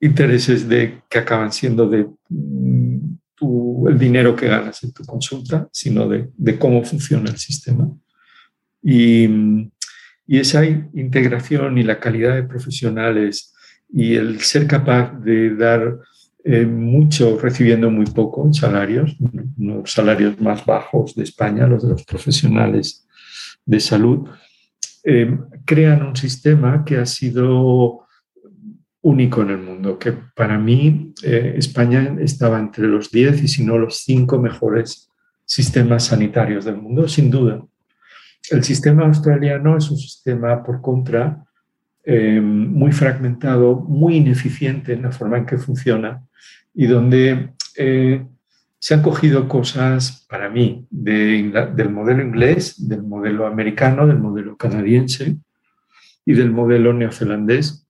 intereses de, que acaban siendo de mm, el dinero que ganas en tu consulta, sino de, cómo funciona el sistema. Y, y, esa integración y la calidad de profesionales y el ser capaz de dar eh, muchos recibiendo muy poco en salarios, los salarios más bajos de España, los de los profesionales de salud, eh, crean un sistema que ha sido único en el mundo, que para mí eh, España estaba entre los 10 y si no los 5 mejores sistemas sanitarios del mundo, sin duda. El sistema australiano es un sistema, por contra, eh, muy fragmentado, muy ineficiente en la forma en que funciona y donde eh, se han cogido cosas, para mí, del modelo inglés, del modelo americano, del modelo canadiense y del modelo neozelandés,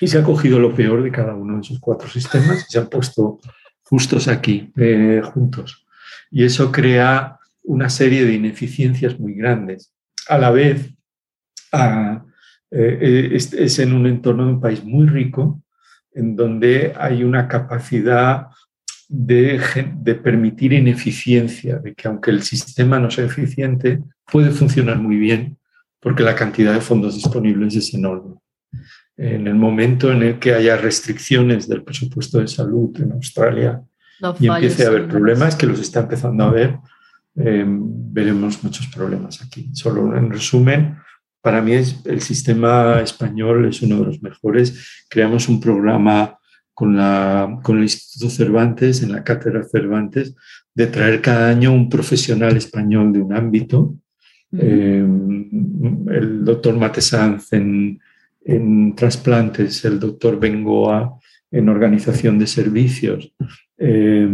y se ha cogido lo peor de cada uno de esos cuatro sistemas y se han puesto justos aquí, eh, juntos. Y eso crea una serie de ineficiencias muy grandes. A la vez, eh, es, en un entorno de un país muy rico, en donde hay una capacidad de, de, permitir ineficiencia, de que aunque el sistema no sea eficiente, puede funcionar muy bien porque la cantidad de fondos disponibles es enorme. En el momento en el que haya restricciones del presupuesto de salud en Australia y empiece a haber problemas, que los está empezando a ver, eh, veremos muchos problemas aquí. Solo en resumen, para mí es, el sistema español es uno de los mejores. Creamos un programa con, la, con el Instituto Cervantes, en la Cátedra Cervantes, de traer cada año un profesional español de un ámbito. Eh, el doctor Matesanz en, en trasplantes, el doctor Bengoa en organización de servicios, eh,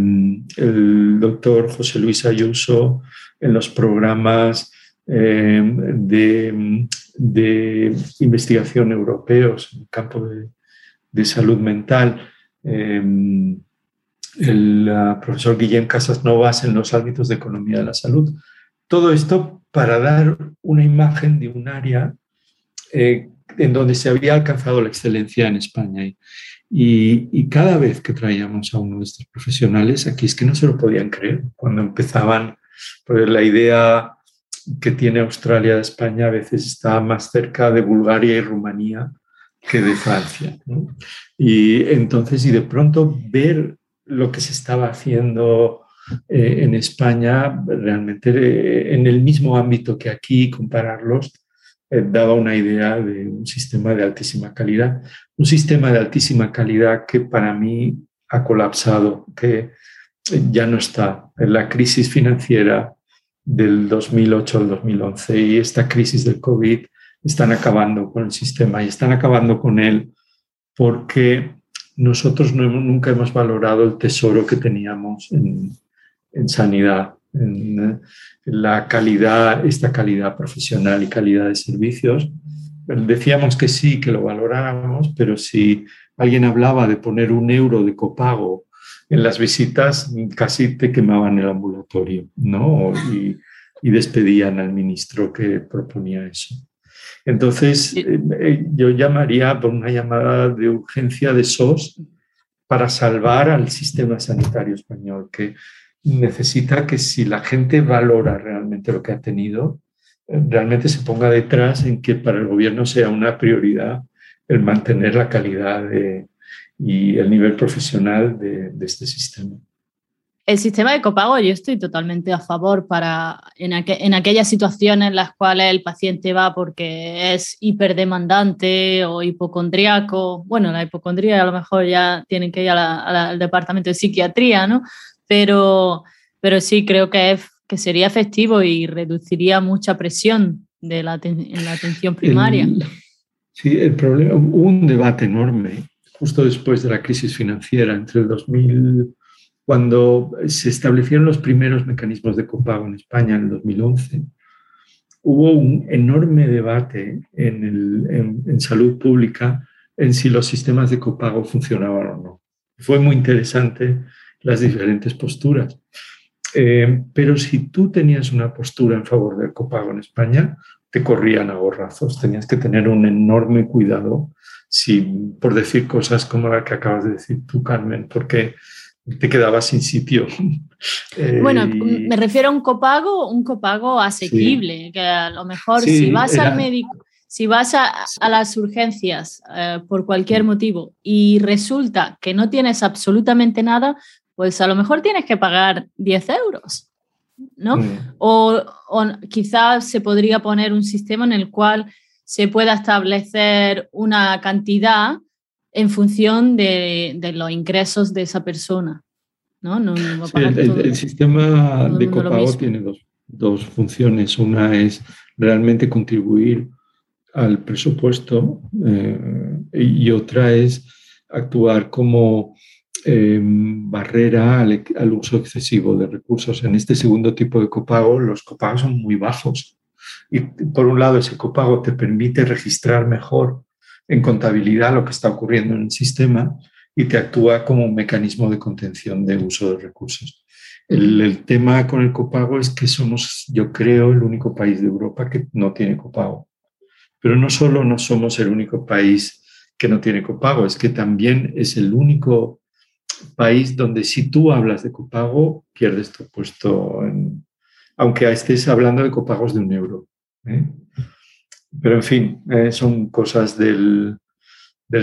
el doctor José Luis Ayuso en los programas eh, de, investigación europeos en el campo de, salud mental, eh, el profesor Guillén Casas Novas en los ámbitos de economía de la salud. Todo esto para dar una imagen de un área eh, en donde se había alcanzado la excelencia en España. Y, cada vez que traíamos a uno de estos profesionales, aquí es que no se lo podían creer. Cuando empezaban, pues la idea que tiene Australia de España a veces está más cerca de Bulgaria y Rumanía que de Francia. Y entonces, y de pronto ver lo que se estaba haciendo eh, en España, realmente eh, en el mismo ámbito que aquí, compararlos, eh, daba una idea de un sistema de altísima calidad. Un sistema de altísima calidad que para mí ha colapsado, que ya no está. En la crisis financiera del 2008 al 2011 y esta crisis del COVID están acabando con el sistema y están acabando con él porque nosotros no nunca hemos valorado el tesoro que teníamos en, en sanidad, en, la calidad, esta calidad profesional y calidad de servicios. Decíamos que sí, que lo valorábamos, pero si alguien hablaba de poner un euro de copago en las visitas casi te quemaban el ambulatorio, ¿no? Y, despedían al ministro que proponía eso. Entonces, eh, eh, yo llamaría por una llamada de urgencia de SOS para salvar al sistema sanitario español, que necesita que si la gente valora realmente lo que ha tenido, eh, realmente se ponga detrás en que para el gobierno sea una prioridad el mantener la calidad de, y el nivel profesional de, este sistema. El sistema de copago yo estoy totalmente a favor para en, en, aquellas situaciones en las cuales el paciente va porque es hiperdemandante o hipocondriaco. Bueno, la hipocondría a lo mejor ya tienen que ir al departamento de psiquiatría, ¿no? Pero, pero sí creo que, es, que sería efectivo y reduciría mucha presión de la, en la atención primaria. sí, el problema, hubo un debate enorme justo después de la crisis financiera, entre el 2000, cuando se establecieron los primeros mecanismos de copago en España en el 2011, hubo un enorme debate en, en, salud pública en si los sistemas de copago funcionaban o no. Fue muy interesante las diferentes posturas. Eh, pero si tú tenías una postura en favor del copago en España, te corrían a gorrazos. Tenías que tener un enorme cuidado si, por decir cosas como la que acabas de decir tú, Carmen, porque te quedabas sin sitio. Eh, bueno, me refiero a un copago, un copago asequible, que a lo mejor si vas al médico, si vas a, las urgencias eh, por cualquier motivo y resulta que no tienes absolutamente nada, pues a lo mejor tienes que pagar 10 euros, ¿no? Mm. O, quizás se podría poner un sistema en el cual se pueda establecer una cantidad en función de, los ingresos de esa persona. ¿no? el, sistema de copago tiene dos, funciones. Una es realmente contribuir al presupuesto eh, y otra es actuar como Em, barrera al, uso excesivo de recursos. En este segundo tipo de copago, los copagos son muy bajos. Y por un lado, ese copago te permite registrar mejor en contabilidad lo que está ocurriendo en el sistema y te actúa como un mecanismo de contención de uso de recursos. El, el, tema con el copago es que somos, yo creo, el único país de Europa que no tiene copago. Pero no solo no somos el único país que no tiene copago, es que también es el único país donde si tú hablas de copago, pierdes tu puesto, aunque estés hablando de copagos de un euro. ¿eh? Pero en fin, eh, son cosas del,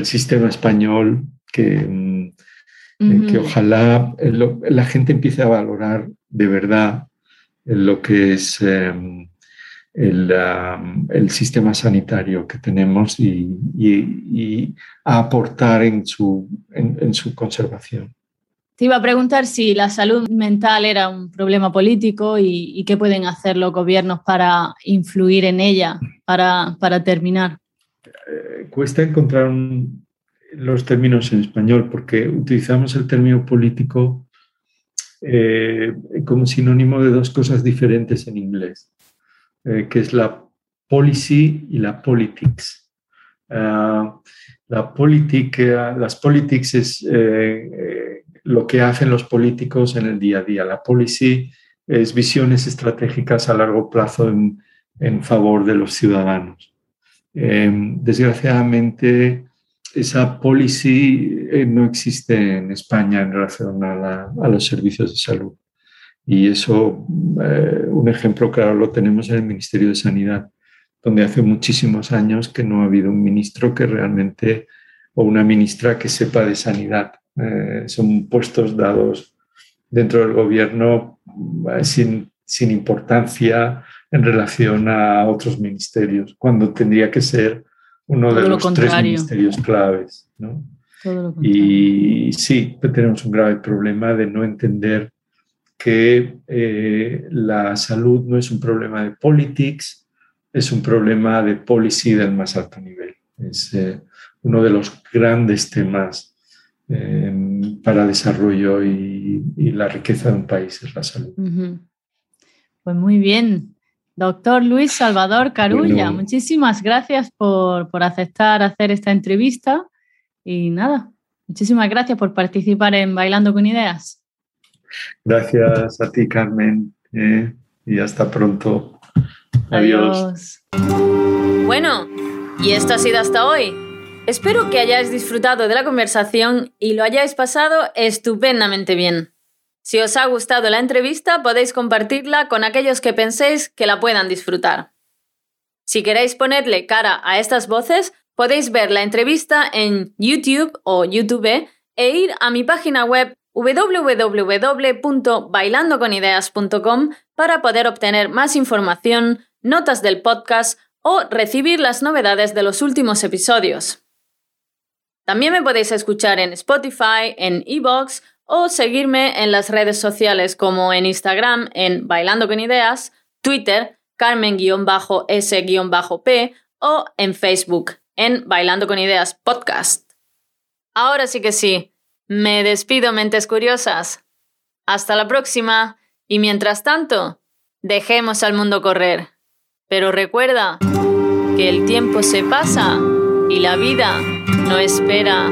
sistema español que, mm, eh, que ojalá la gente empiece a valorar de verdad lo que es em, el, sistema sanitario que tenemos y, a aportar en su, en, su conservación. Te iba a preguntar si la salud mental era un problema político y, qué pueden hacer los gobiernos para influir en ella, para, para terminar. Eh, cuesta encontrar los términos en español porque utilizamos el término político eh, como sinónimo de dos cosas diferentes en inglés. Eh, que es la policy y la politics. Ah, la política, las politics es eh, eh, lo que hacen los políticos en el día a día. La policy es visiones estratégicas a largo plazo en, en favor de los ciudadanos. desgraciadamente, esa policy no existe en España en relación a, a los servicios de salud. Y eso, eh, un ejemplo claro lo tenemos en el Ministerio de Sanidad, donde hace muchísimos años que no ha habido un ministro que realmente, o una ministra que sepa de sanidad. Eh, son puestos dados dentro del gobierno eh, sin, sin, importancia en relación a otros ministerios, cuando tendría que ser uno de los tres ministerios claves. ¿no? y sí, tenemos un grave problema de no entender que eh, la salud no es un problema de politics, es un problema de policy del más alto nivel. Es eh, uno de los grandes temas em, para desarrollo y, la riqueza de un país, es la salud. Pues muy bien. Doctor Luis Salvador Carulla, muchísimas gracias por, por aceptar hacer esta entrevista y nada, muchísimas gracias por participar en Bailando con Ideas. Gracias a ti, Carmen, eh, y hasta pronto. Adiós. Bueno, y esto ha sido hasta hoy. Espero que hayáis disfrutado de la conversación y lo hayáis pasado estupendamente bien. Si os ha gustado la entrevista, podéis compartirla con aquellos que penséis que la puedan disfrutar. Si queréis ponerle cara a estas voces, podéis ver la entrevista en YouTube o YouTube e ir a mi página web www.bailandoconideas.com para poder obtener más información, notas del podcast o recibir las novedades de los últimos episodios. También me podéis escuchar en Spotify, en Evox o seguirme en las redes sociales como en Instagram en Bailando con Ideas, Twitter Carmen-S-P o en Facebook en Bailando con Ideas Podcast. Ahora sí que sí, me despido, mentes curiosas. Hasta la próxima. Y mientras tanto, dejemos al mundo correr. Pero recuerda que el tiempo se pasa y la vida no espera.